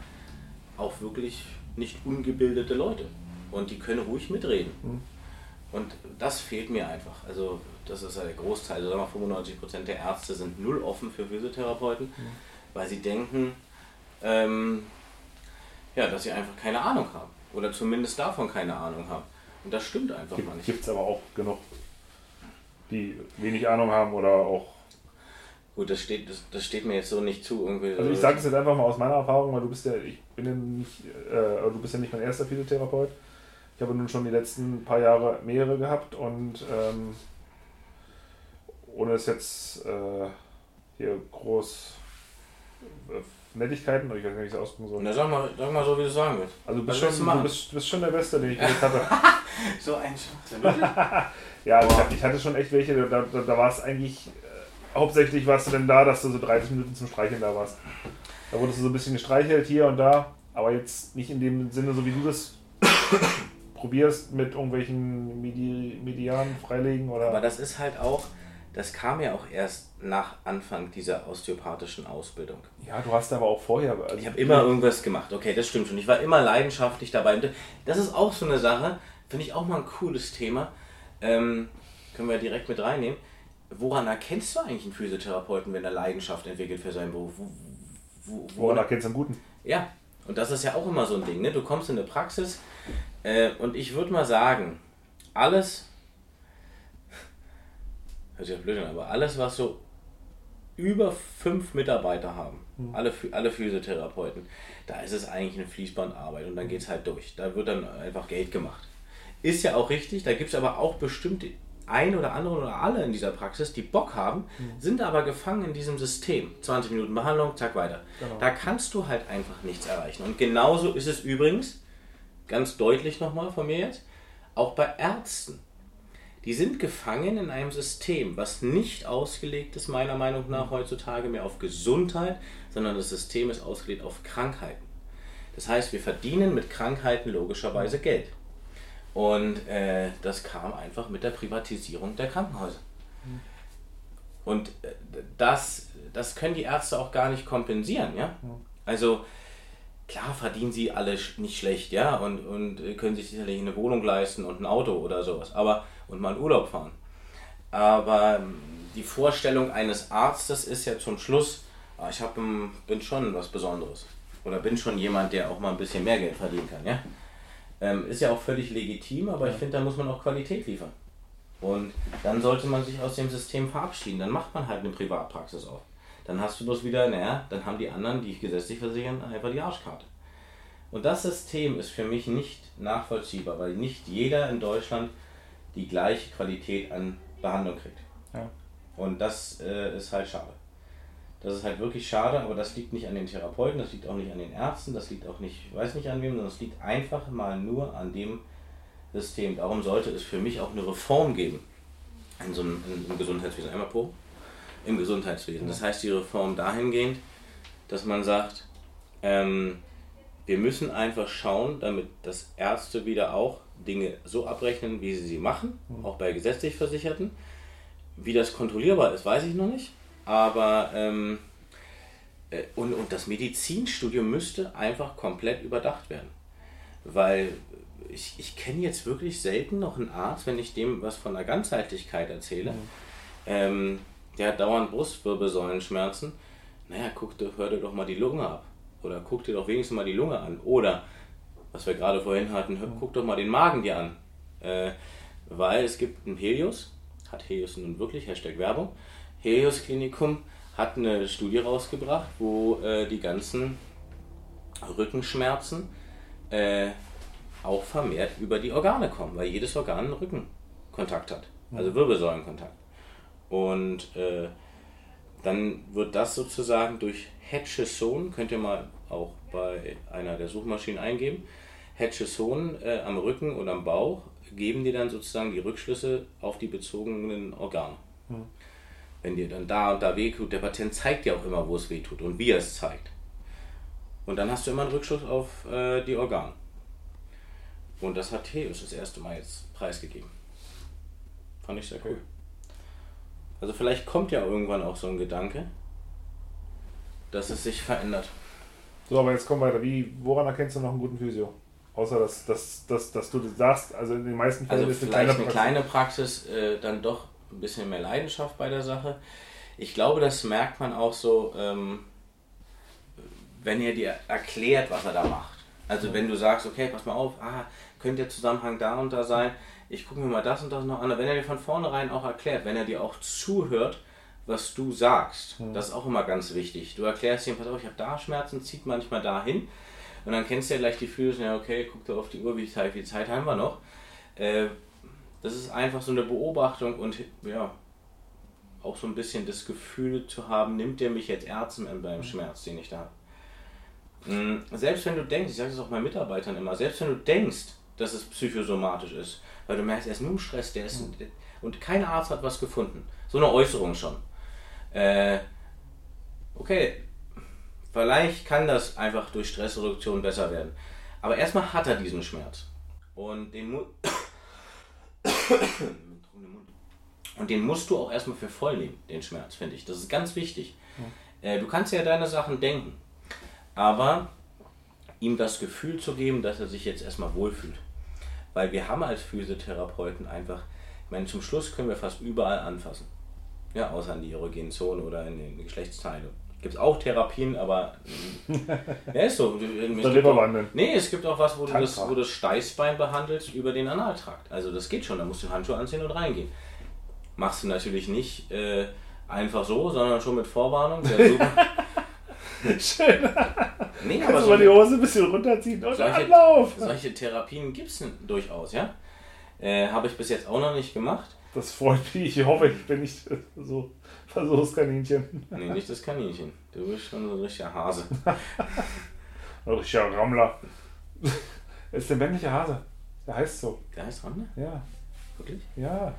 auch wirklich nicht ungebildete Leute. Und die können ruhig mitreden. Und das fehlt mir einfach. Also, das ist ja der Großteil. Also, sagen wir mal, 95% der Ärzte sind null offen für Physiotherapeuten, weil sie denken, ähm, ja, dass sie einfach keine Ahnung haben. Oder zumindest davon keine Ahnung haben. Und das stimmt einfach mal nicht. Gibt es aber auch genug, die wenig Ahnung haben oder auch. Gut, das steht, das, das steht mir jetzt so nicht zu. Irgendwie Also ich sage es jetzt einfach mal aus meiner Erfahrung, weil du bist ja, ich bin ja nicht, äh, du bist ja nicht mein erster Physiotherapeut. Ich habe nun schon die letzten paar Jahre mehrere gehabt und ähm, ohne es jetzt äh, hier groß äh, Nettigkeiten, oder ich weiß nicht, wie ich es ausdrücken soll. Na, sag mal, sag mal so, wie du sagen willst. Also du bist, willst schon, du bist, bist schon der Beste, den ich jetzt hatte. *laughs* So ein Schwachsinn. *laughs* Ja, also ich, hatte- ich hatte schon echt welche, da, da, da war es eigentlich, äh, hauptsächlich warst du denn da, dass du so 30 Minuten zum Streicheln da warst. Da wurdest du so ein bisschen gestreichelt hier und da, aber jetzt nicht in dem Sinne, so wie du das *coughs* probierst mit irgendwelchen Medi Medianen freilegen oder. Aber das ist halt auch, das kam ja auch erst nach Anfang dieser osteopathischen Ausbildung. ja, du hast aber auch vorher. Also Ich habe immer irgendwas gemacht. Okay, das stimmt schon. Ich war immer leidenschaftlich dabei. Das ist auch so eine Sache, finde ich auch mal ein cooles Thema. Ähm, können wir direkt mit reinnehmen. Woran erkennst du eigentlich einen Physiotherapeuten, wenn er Leidenschaft entwickelt für seinen Beruf? Wo, wo, woran erkennst du einen guten? Ja, und das ist ja auch immer so ein Ding. Ne? Du kommst in eine Praxis äh, und ich würde mal sagen, alles, hört sich ja blöd an, aber alles, was so über fünf Mitarbeiter haben, mhm. alle, alle Physiotherapeuten, da ist es eigentlich eine Fließbandarbeit und dann geht es halt durch. Da wird dann einfach Geld gemacht. Ist ja auch richtig, da gibt es aber auch bestimmte ein oder andere oder alle in dieser Praxis, die Bock haben, mhm. sind aber gefangen in diesem System. 20 Minuten Behandlung, zack, weiter. Genau. Da kannst du halt einfach nichts erreichen. Und genauso ist es übrigens, ganz deutlich nochmal von mir jetzt, auch bei Ärzten. Die sind gefangen in einem System, was nicht ausgelegt ist, meiner Meinung nach mhm. heutzutage mehr auf Gesundheit, sondern das System ist ausgelegt auf Krankheiten. Das heißt, wir verdienen mit Krankheiten logischerweise mhm. Geld. Und äh, das kam einfach mit der Privatisierung der Krankenhäuser. Mhm. Und äh, das, das können die Ärzte auch gar nicht kompensieren, ja. Also klar verdienen sie alle nicht schlecht, ja, und, und können sich sicherlich eine Wohnung leisten und ein Auto oder sowas, aber und mal in Urlaub fahren. Aber ähm, die Vorstellung eines Arztes ist ja zum Schluss, ah, ich hab, bin schon was Besonderes. Oder bin schon jemand, der auch mal ein bisschen mehr Geld verdienen kann, ja. Ähm, ist ja auch völlig legitim, aber ich finde, da muss man auch Qualität liefern. Und dann sollte man sich aus dem System verabschieden. Dann macht man halt eine Privatpraxis auf. Dann hast du bloß wieder, naja, dann haben die anderen, die gesetzlich versichern, einfach die Arschkarte. Und das System ist für mich nicht nachvollziehbar, weil nicht jeder in Deutschland die gleiche Qualität an Behandlung kriegt. Ja. Und das äh, ist halt schade. Das ist halt wirklich schade, aber das liegt nicht an den Therapeuten, das liegt auch nicht an den Ärzten, das liegt auch nicht, ich weiß nicht an wem, sondern es liegt einfach mal nur an dem System. Darum sollte es für mich auch eine Reform geben in so einem, im Gesundheitswesen. Einmal pro. Im Gesundheitswesen. Das heißt, die Reform dahingehend, dass man sagt, ähm, wir müssen einfach schauen, damit das Ärzte wieder auch Dinge so abrechnen, wie sie sie machen, mhm. auch bei gesetzlich Versicherten. Wie das kontrollierbar ist, weiß ich noch nicht. Aber ähm, äh, und, und das Medizinstudium müsste einfach komplett überdacht werden. Weil ich, ich kenne jetzt wirklich selten noch einen Arzt, wenn ich dem was von der Ganzheitlichkeit erzähle. Mhm. Ähm, der hat dauernd Brustwirbelsäulenschmerzen. Naja, guck, hör dir doch mal die Lunge ab. Oder guck dir doch wenigstens mal die Lunge an. Oder, was wir gerade vorhin hatten, hör, guck doch mal den Magen dir an. Äh, weil es gibt einen Helios, hat Helios nun wirklich, Hashtag Werbung, Helios Klinikum hat eine Studie rausgebracht, wo äh, die ganzen Rückenschmerzen äh, auch vermehrt über die Organe kommen, weil jedes Organ einen Rückenkontakt hat, also Wirbelsäulenkontakt. Und äh, dann wird das sozusagen durch Hedgeson, könnt ihr mal auch bei einer der Suchmaschinen eingeben, Hedgeson äh, am Rücken oder am Bauch geben dir dann sozusagen die Rückschlüsse auf die bezogenen Organe. Mhm wenn dir dann da und da weh tut, der Patient zeigt dir auch immer, wo es weh tut und wie er es zeigt. Und dann hast du immer einen Rückschluss auf äh, die Organe. Und das hat Theus das erste Mal jetzt preisgegeben. Fand ich sehr cool. Also vielleicht kommt ja irgendwann auch so ein Gedanke, dass es sich verändert. So, aber jetzt kommen wir weiter. Wie, woran erkennst du noch einen guten Physio? Außer dass, dass, dass, dass du das sagst, also in den meisten Fällen also ist eine kleine Praxis. eine kleine Praxis äh, dann doch ein bisschen mehr Leidenschaft bei der Sache. Ich glaube, das merkt man auch so, ähm, wenn er dir erklärt, was er da macht. Also wenn du sagst, okay, pass mal auf, ah, könnte der Zusammenhang da und da sein, ich gucke mir mal das und das noch an. Wenn er dir von vornherein auch erklärt, wenn er dir auch zuhört, was du sagst, mhm. das ist auch immer ganz wichtig. Du erklärst ihm, pass auf, ich habe da Schmerzen, zieht manchmal dahin. Und dann kennst du ja gleich die Füße, ja, okay, guck da auf die Uhr, wie viel Zeit haben wir noch. Äh, das ist einfach so eine Beobachtung und ja, auch so ein bisschen das Gefühl zu haben, nimmt der mich jetzt ernst beim mhm. Schmerz, den ich da habe. Mm, selbst wenn du denkst, ich sage es auch meinen Mitarbeitern immer, selbst wenn du denkst, dass es psychosomatisch ist, weil du merkst, er ist nur im Stress, der ist, mhm. und kein Arzt hat was gefunden. So eine Äußerung schon. Äh, okay, vielleicht kann das einfach durch Stressreduktion besser werden. Aber erstmal hat er diesen Schmerz. Und den muss. Und den musst du auch erstmal für voll nehmen, den Schmerz, finde ich. Das ist ganz wichtig. Ja. Äh, du kannst ja deine Sachen denken, aber ihm das Gefühl zu geben, dass er sich jetzt erstmal wohlfühlt. Weil wir haben als Physiotherapeuten einfach, ich meine, zum Schluss können wir fast überall anfassen. Ja, außer in die erogenen Zonen oder in den Geschlechtsteile. Gibt es auch Therapien, aber. *laughs* ja, ist so. Es gibt auch, nee, es gibt auch was, wo du, das, wo du das Steißbein behandelst über den Analtrakt. Also das geht schon, da musst du Handschuhe anziehen und reingehen. Machst du natürlich nicht äh, einfach so, sondern schon mit Vorwarnung. *laughs* Schön. nee, aber so, mal die Hose ein bisschen runterziehen und Solche- Anlauf. solche Therapien gibt es durchaus, ja. Äh, Habe ich bis jetzt auch noch nicht gemacht. Das freut mich. Ich hoffe, ich bin nicht *laughs* so *laughs* Versuchskaninchen. Nee, nicht das Kaninchen. Du bist schon so ein richtiger Hase. *laughs* Ein richtiger Rammler. Es *laughs* ist der männliche Hase. Der heißt so. Der heißt Rammler? Ja, Wirklich? ja.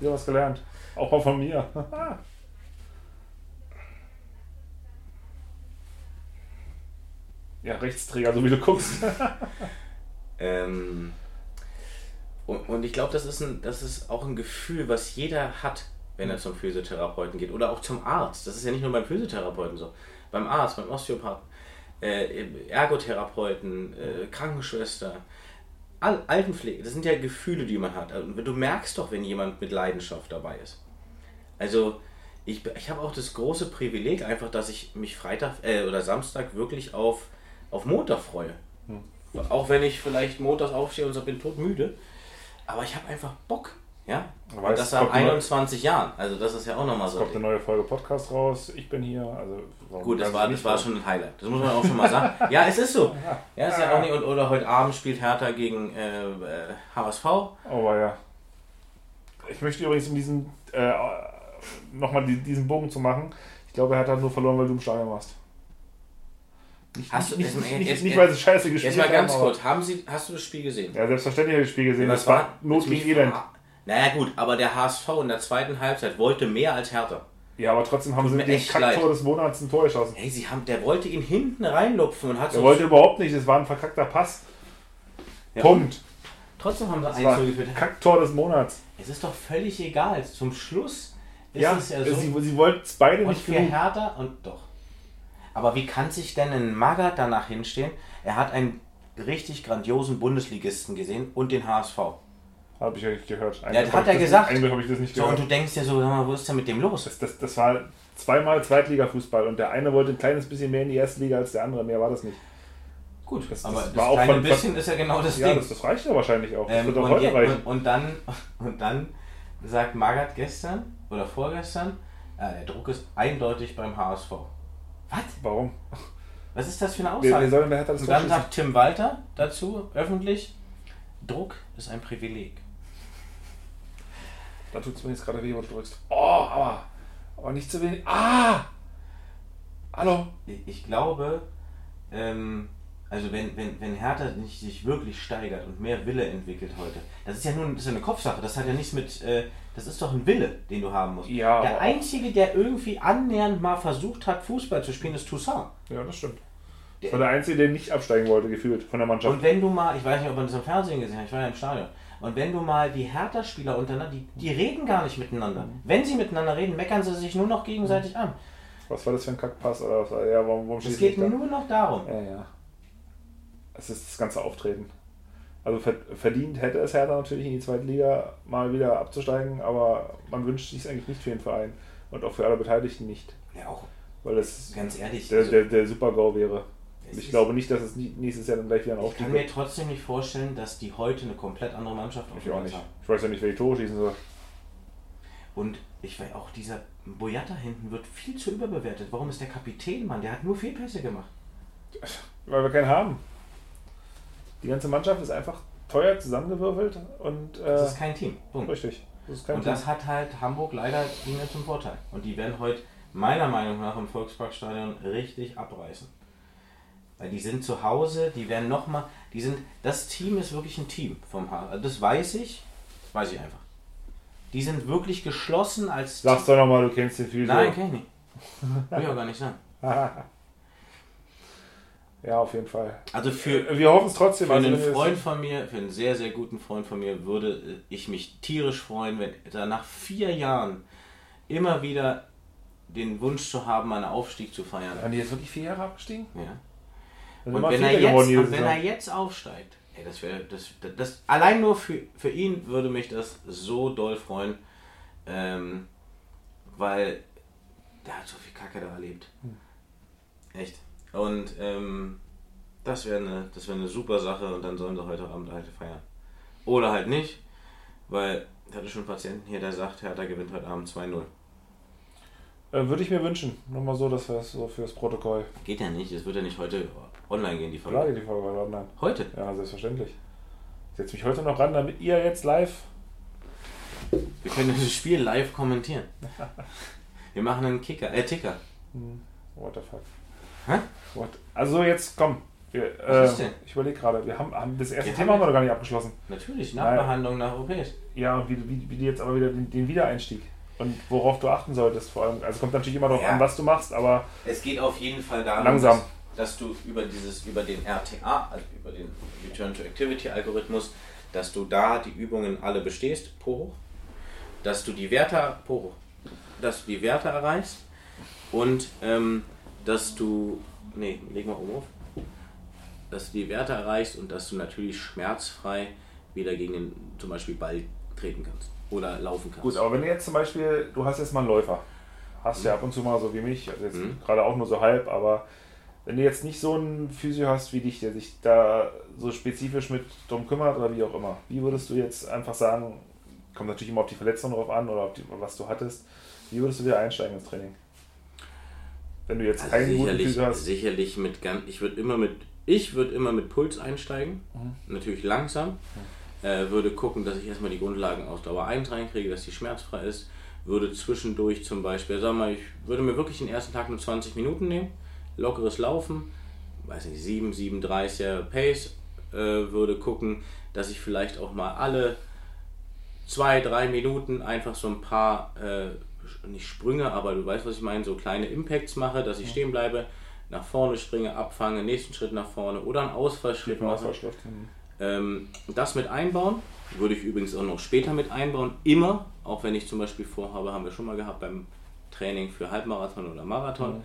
Wieder was gelernt. Auch mal von mir. Ja, Rechtsträger, so wie du guckst. Ähm, und, und ich glaube, das, ist ein- das ist auch ein Gefühl, was jeder hat, wenn er zum Physiotherapeuten geht. Oder auch zum Arzt. Das ist ja nicht nur beim Physiotherapeuten so. Beim Arzt, beim Osteopathen, äh, Ergotherapeuten, äh, Krankenschwester, Al Altenpflege. Das sind ja Gefühle, die man hat. Und du merkst doch, wenn jemand mit Leidenschaft dabei ist. Also, ich, ich habe auch das große Privileg, einfach, dass ich mich Freitag äh, oder Samstag wirklich auf, auf Montag freue. Auch wenn ich vielleicht montags aufstehe und so bin todmüde. Aber ich habe einfach Bock. Ja? Du Und das es seit kommt eine- 21 Jahren. Also das ist ja auch nochmal Es so. kommt eine neue Folge Podcast raus. Ich bin hier. Also, Gut, das war, das war schon ein Highlight. Das muss man auch schon mal sagen. Ja, es ist so. *laughs* Ja, ist ja auch nicht. Und, oder heute Abend spielt Hertha gegen äh, äh, HSV. Oh, ja. Ich möchte übrigens, um diesen, äh, nochmal diesen Bogen zu machen, ich glaube, er hat nur verloren, weil du im Stadion warst. Nicht, Hast du- nicht, nicht, jetzt- nicht, weil sie scheiße gespielt Jetzt mal ganz haben, aber- kurz. Haben Sie, hast du das Spiel gesehen? Ja, selbstverständlich habe ich das Spiel gesehen. Was Das war Not gegen Elend. fra- Naja gut, aber der HSV in der zweiten Halbzeit wollte mehr als Hertha. Ja, aber trotzdem haben sie mir mit dem Kacktor des Monats ein Tor geschossen. Hey, sie haben, der wollte ihn hinten reinlupfen und hat Er so. wollte überhaupt nicht, es war ein verkackter Pass. Ja, Punkt. Trotzdem haben sie Das 1 geführt. Kacktor des Monats. Es ist doch völlig egal. Zum Schluss ist Ja, es ja so. sie, sie wollten es beide und nicht für genug. Hertha und doch. Aber wie kann sich denn ein Magath danach hinstehen? Er hat einen richtig grandiosen Bundesligisten gesehen und den HSV. Habe ich ja nicht gehört. Ja, Eigentlich hat er das, gesagt. Eigentlich habe ich das nicht So, und gehört. du denkst dir so, mal, wo ist denn mit dem los? Das, das, das war zweimal Zweitliga-Fußball und der eine wollte ein kleines bisschen mehr in die erste Liga als der andere. Mehr war das nicht. Gut, Das- aber das das, war auch von- bisschen ist ja genau das Ja, Ding. das, das reicht ja wahrscheinlich auch. Das Ähm, wird auch und, heute je, reichen. und, und, dann, *laughs* und dann sagt Magath gestern oder vorgestern, äh, der Druck ist eindeutig beim HSV. Was? Warum? Was ist das für eine Aussage? Hertha das Und dann sagt Tim Walter dazu öffentlich, Druck ist ein Privileg. Da tut es mir jetzt gerade weh, wo du drückst. Oh, aber, aber nicht zu wenig. Ah! Hallo? Ich, glaube, ähm, also wenn, wenn, wenn Hertha nicht sich wirklich steigert und mehr Wille entwickelt heute, das ist ja nur das ist ja eine Kopfsache, das hat ja nichts mit, äh, das ist doch ein Wille, den du haben musst. Ja, Der Einzige, der irgendwie annähernd mal versucht hat, Fußball zu spielen, ist Toussaint. Ja, das stimmt. Der- Das war der Einzige, der nicht absteigen wollte, gefühlt von der Mannschaft. Und wenn du mal, ich weiß nicht, ob man das im Fernsehen gesehen hat, ich war ja im Stadion, und wenn du mal die Hertha-Spieler untereinander, die, die reden gar nicht miteinander. Wenn sie miteinander reden, meckern sie sich nur noch gegenseitig an. Was war das für ein Kackpass? Oder was? war- Ja, warum, warum Es geht nur noch darum. Ja, ja. Es ist das ganze Auftreten. Also ver- verdient hätte es Hertha natürlich in die zweite Liga mal wieder abzusteigen, aber man wünscht sich es eigentlich nicht für den Verein und auch für alle Beteiligten nicht, Ja, auch weil es ganz ehrlich. der, also- der, der Super-GAU wäre. Ich glaube nicht, dass es nächstes Jahr dann gleich wieder ein Ich Aufstieg kann mir trotzdem nicht vorstellen, dass die heute eine komplett andere Mannschaft auf Ich auch nicht. haben. Ich weiß ja nicht, wer die Tore schießen soll. Und ich weiß auch, dieser Boyata hinten wird viel zu überbewertet. Warum ist der Kapitän, Mann? Der hat nur Fehlpässe gemacht. *laughs* Weil wir keinen haben. Die ganze Mannschaft ist einfach teuer zusammengewürfelt und äh, Das ist kein Team. Punkt. richtig. Das ist kein Und Team. das hat halt Hamburg leider ihnen zum Vorteil. Und die werden heute meiner Meinung nach im Volksparkstadion richtig abreißen. Weil die sind zu Hause, die werden nochmal, die sind, das Team ist wirklich ein Team vom H. Also Das weiß ich, weiß ich einfach. Die sind wirklich geschlossen als Sag's doch nochmal, du kennst den viel. Nein, kenn ich nicht. Will ich auch gar nicht sagen. *laughs* ja, auf jeden Fall. Also für, Wir hoffen es trotzdem. Für also einen Freund von mir, für einen sehr, sehr guten Freund von mir, würde ich mich tierisch freuen, wenn er nach vier Jahren immer wieder den Wunsch zu haben, einen Aufstieg zu feiern. Waren die jetzt wirklich vier Jahre abgestiegen? Ja. Dann Und wenn er, jetzt, und wenn Saison. er jetzt aufsteigt, ey, das wäre das, das, das allein nur für, für ihn würde mich das so doll freuen. Ähm, weil der hat so viel Kacke da erlebt. Hm. Echt. Und ähm, das wäre eine, das wäre eine super Sache und dann sollen sie heute Abend halt feiern. Oder halt nicht, weil ich hatte schon einen Patienten hier, der sagt, Hertha gewinnt heute Abend 2-0. Äh, Würde ich mir wünschen. Nur mal so, dass wir es so fürs Protokoll. Geht ja nicht, es wird ja nicht heute online gehen, die Folge. Klar geht die Folge online. Heute? Ja, selbstverständlich. Ich setze mich heute noch ran, damit ihr jetzt live. Wir können das Spiel live kommentieren. *laughs* Wir machen einen Kicker, äh, Ticker. Hm, what the fuck. Hä? What? Also jetzt komm. Wir, äh? Ich überlege gerade, wir haben, haben das erste Wir Thema haben wir noch gar nicht abgeschlossen. Natürlich, Nein. Nachbehandlung nach OPs. Ja, und wie, wie, wie jetzt aber wieder den, den Wiedereinstieg und worauf du achten solltest vor allem. Also kommt natürlich immer darauf Ja. an, was du machst, aber Es geht auf jeden Fall darum, Langsam. Dass, du über dieses, über den RTA, also über den Return to Activity Algorithmus, dass du da die Übungen alle bestehst, pro hoch, dass du die Werte pro hoch, dass du die Werte erreichst und ähm, dass du, nee, leg mal oben auf, dass du die Werte erreichst und dass du natürlich schmerzfrei wieder gegen den zum Beispiel Ball treten kannst oder laufen kannst. gut, aber wenn du jetzt zum Beispiel, du hast jetzt mal einen Läufer, hast ja ab und zu mal so wie mich, also jetzt Mhm. gerade auch nur so halb, aber wenn du jetzt nicht so einen Physio hast wie dich, der sich da so spezifisch mit drum kümmert oder wie auch immer, wie würdest du jetzt einfach sagen, kommt natürlich immer auf die Verletzung drauf an oder auf die, was du hattest, wie würdest du wieder einsteigen ins Training? Wenn du jetzt Also keinen guten sicherlich, Physio hast. sicherlich mit ganz, ich würde immer mit, ich würde immer mit Puls einsteigen, natürlich langsam, äh, würde gucken, dass ich erstmal die Grundlagen Ausdauer 1 reinkriege, dass die schmerzfrei ist, würde zwischendurch zum Beispiel, sag mal, ich würde mir wirklich den ersten Tag nur 20 Minuten nehmen, lockeres Laufen, weiß nicht, 7, 37er Pace, äh, würde gucken, dass ich vielleicht auch mal alle zwei, drei Minuten einfach so ein paar, äh, nicht Sprünge, aber du weißt, was ich meine, so kleine Impacts mache, dass ich stehen bleibe, nach vorne springe, abfange, nächsten Schritt nach vorne oder einen Ausfallschritt mache. Ähm, das mit einbauen, würde ich übrigens auch noch später mit einbauen, immer, auch wenn ich zum Beispiel vorhabe, haben wir schon mal gehabt beim Training für Halbmarathon oder Marathon,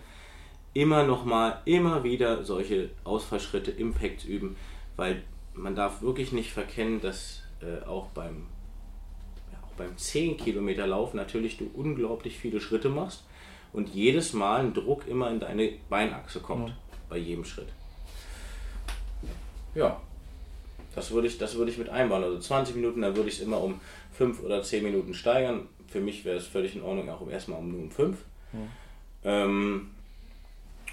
immer nochmal, immer wieder solche Ausfallschritte, Impacts üben, weil man darf wirklich nicht verkennen, dass äh, auch beim ja, auch beim 10 Kilometer Lauf natürlich du unglaublich viele Schritte machst und jedes Mal ein Druck immer in deine Beinachse kommt Mhm. bei jedem Schritt. Ja, das würde ich, das würde ich mit einbauen. Also 20 Minuten, dann würde ich es immer um 5 oder 10 Minuten steigern. Für mich wäre es völlig in Ordnung, auch erstmal um nur um 5. Ähm,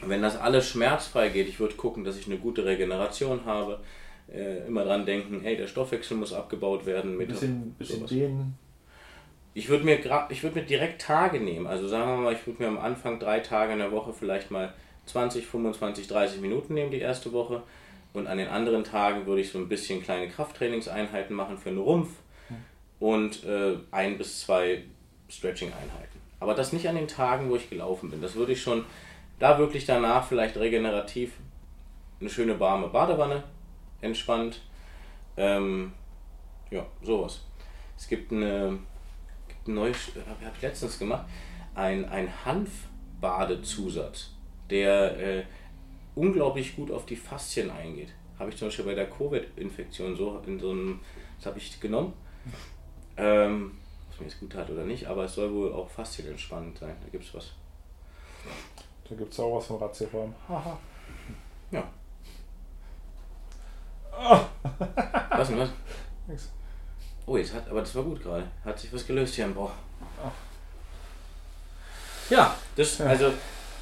wenn das alles schmerzfrei geht, ich würde gucken, dass ich eine gute Regeneration habe. Äh, immer dran denken, hey, der Stoffwechsel muss abgebaut werden. Mit bisschen, bisschen dehnen. Ich würde mir, ich würd mir direkt Tage nehmen. Also sagen wir mal, ich würde mir am Anfang drei Tage in der Woche vielleicht mal 20, 25, 30 Minuten nehmen, die erste Woche. Und an den anderen Tagen würde ich so ein bisschen kleine Krafttrainingseinheiten machen für den Rumpf und äh, ein bis zwei Stretching-Einheiten. Aber das nicht an den Tagen, wo ich gelaufen bin. Das würde ich schon, da wirklich danach vielleicht regenerativ eine schöne warme Badewanne, entspannt. Ähm, ja, sowas. Es gibt eine, gibt ein neues, habe ich letztens gemacht, ein, ein Hanfbadezusatz, der äh, unglaublich gut auf die Faszien eingeht. Habe ich zum Beispiel bei der Covid-Infektion so in so einem, das habe ich genommen. Ähm, ob es mir jetzt gut hat oder nicht, aber es soll wohl auch faszienentspannend sein. Da gibt es was. Da gibt es auch was von Ratiofarm. Haha. Ja. Ah. Was denn was? Nix. Oh, jetzt hat, aber das war gut gerade. Hat sich was gelöst hier im Bauch. Ah. Ja, das, also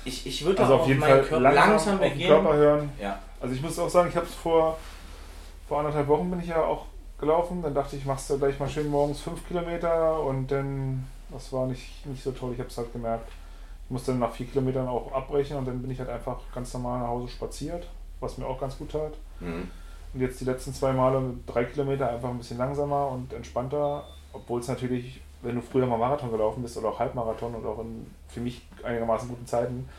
ich, ich würde Also auch auf jeden meinen Fall Körper langsam, langsam beginnen. Körper hören. Ja, Also ich muss auch sagen, ich habe es vor, vor anderthalb Wochen bin ich ja auch gelaufen. Dann dachte ich, machst du gleich mal schön morgens fünf Kilometer und dann, das war nicht, nicht so toll. Ich habe es halt gemerkt. Ich musste dann nach vier Kilometern auch abbrechen und dann bin ich halt einfach ganz normal nach Hause spaziert, was mir auch ganz gut tat. mhm. Und jetzt die letzten zwei Male drei Kilometer einfach ein bisschen langsamer und entspannter, obwohl es natürlich, wenn du früher mal Marathon gelaufen bist oder auch Halbmarathon und auch in für mich einigermaßen guten Zeiten,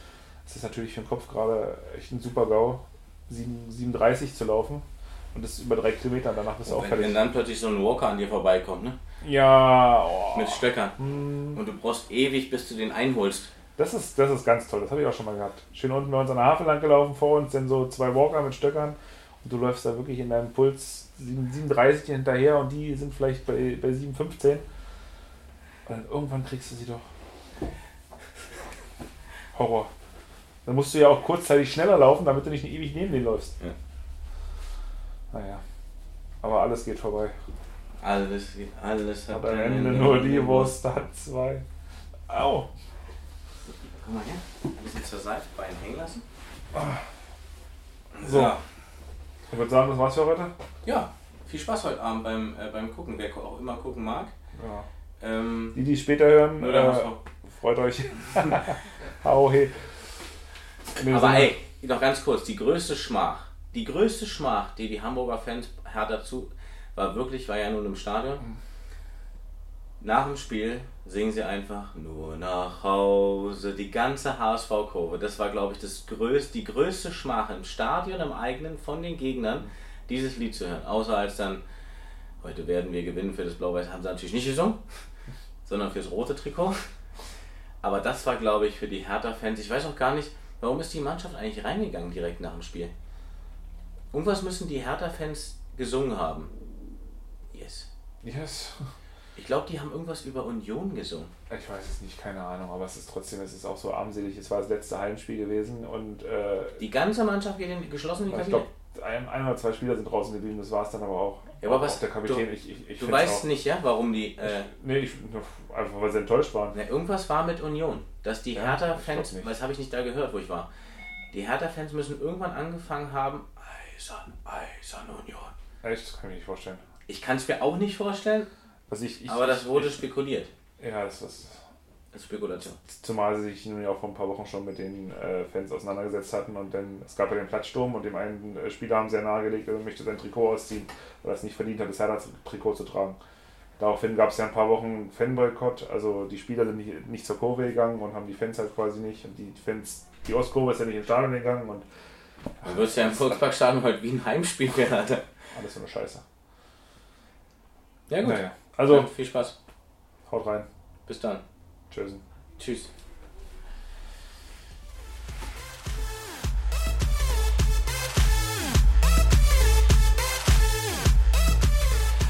ist das natürlich für den Kopf gerade echt ein super GAU, 7, 37 zu laufen und das über drei Kilometer, danach bist du auch wenn, wenn fertig. dann plötzlich so ein Walker an dir vorbeikommt, ne? Ja, oh. Mit Stöckern. Hm, Und du brauchst ewig, bis du den einholst. Das ist, das ist ganz toll, das habe ich auch schon mal gehabt. Schön unten bei uns an der Havel lang gelaufen, vor uns sind so zwei Walker mit Stöckern und du läufst da wirklich in deinem Puls 7, 37 hinterher und die sind vielleicht bei, bei 7,15. Und dann irgendwann kriegst du sie doch. Horror. Dann musst du ja auch kurzzeitig schneller laufen, damit du nicht ewig neben denen läufst. Ja. Naja. Aber alles geht vorbei. Alles, alles Hat am Ende nur die Wurst hat zwei. Au. Komm mal her. Ein bisschen zur Seite, Bein hängen lassen. So. Ja. Ich würde sagen, das war's für heute. ja, viel Spaß heute Abend beim, äh, beim Gucken, wer auch immer gucken mag. Ja. Ähm, Die, die es später hören, äh, freut euch. *laughs* Hau he. In dem Aber ey, noch ganz kurz, die größte Schmach, die größte Schmach, die die Hamburger Fans Hertha zu, war wirklich, war ja nun im Stadion. Nach dem Spiel singen sie einfach nur nach Hause, die ganze HSV-Kurve. Das war, glaube ich, das größte, die größte Schmach im Stadion, im eigenen, von den Gegnern, dieses Lied zu hören. Außer als dann, heute werden wir gewinnen für das Blau-Weiß, haben sie natürlich nicht gesungen, *laughs* sondern fürs rote Trikot. Aber das war, glaube ich, für die Hertha-Fans, ich weiß auch gar nicht, warum ist die Mannschaft eigentlich reingegangen direkt nach dem Spiel? Irgendwas müssen die Hertha-Fans gesungen haben. Yes. Yes. Ich glaube, die haben irgendwas über Union gesungen. Ich weiß es nicht, keine Ahnung, aber es ist trotzdem, es ist auch so armselig. Es war das letzte Heimspiel gewesen und äh, Die ganze Mannschaft geht in geschlossene ich Kabine. glaube, ein, ein oder zwei Spieler sind draußen geblieben, das war es dann aber auch. Ja, aber Auch was- der Kapitän, du- ich, ich, ich Du weißt auch, nicht, ja, warum die. Äh, Nee, ich, einfach weil sie enttäuscht waren. na, irgendwas war mit Union. Dass die Ja, Hertha-Fans, ich was habe ich nicht da gehört, wo ich war? Die Hertha-Fans müssen irgendwann angefangen haben, Eisern, Eisern Union. Echt? Das kann ich mir nicht vorstellen. Ich kann es mir auch nicht vorstellen, Also ich, ich, aber das wurde ich, spekuliert. Ja, das ist. Spekulation. Zumal sie sich nun ja auch vor ein paar Wochen schon mit den äh, Fans auseinandergesetzt hatten und dann, es gab ja den Platzsturm und dem einen äh, Spieler haben sehr nahegelegt, er möchte sein Trikot ausziehen, weil er es nicht verdient hat, das Hertha-Trikot zu tragen. Daraufhin gab es ja ein paar Wochen Fanboykott, also die Spieler sind nicht, nicht zur Kurve gegangen und haben die Fans halt quasi nicht und die Fans, die Ostkurve ist ja nicht ins Stadion gegangen und Du wirst ja im Volksparkstadion heute wie ein Heimspiel werden. alles so eine Scheiße. Ja gut. Naja, also Dann viel Spaß. haut rein. Bis dann. Tschüss. Tschüss.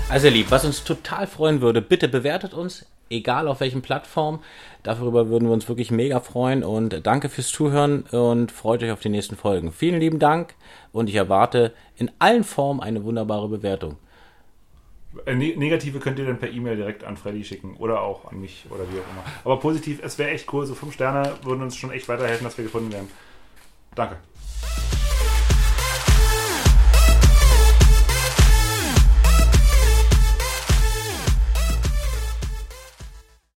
Also ihr lieb, was uns total freuen würde, bitte bewertet uns, egal auf welchen Plattformen. Darüber würden wir uns wirklich mega freuen und danke fürs Zuhören und freut euch auf die nächsten Folgen. Vielen lieben Dank und ich erwarte in allen Formen eine wunderbare Bewertung. Äh, ne- Negative könnt ihr dann per E-Mail direkt an Freddy schicken oder auch an mich oder wie auch immer. Aber positiv, es wäre echt cool, so fünf Sterne würden uns schon echt weiterhelfen, dass wir gefunden werden. Danke.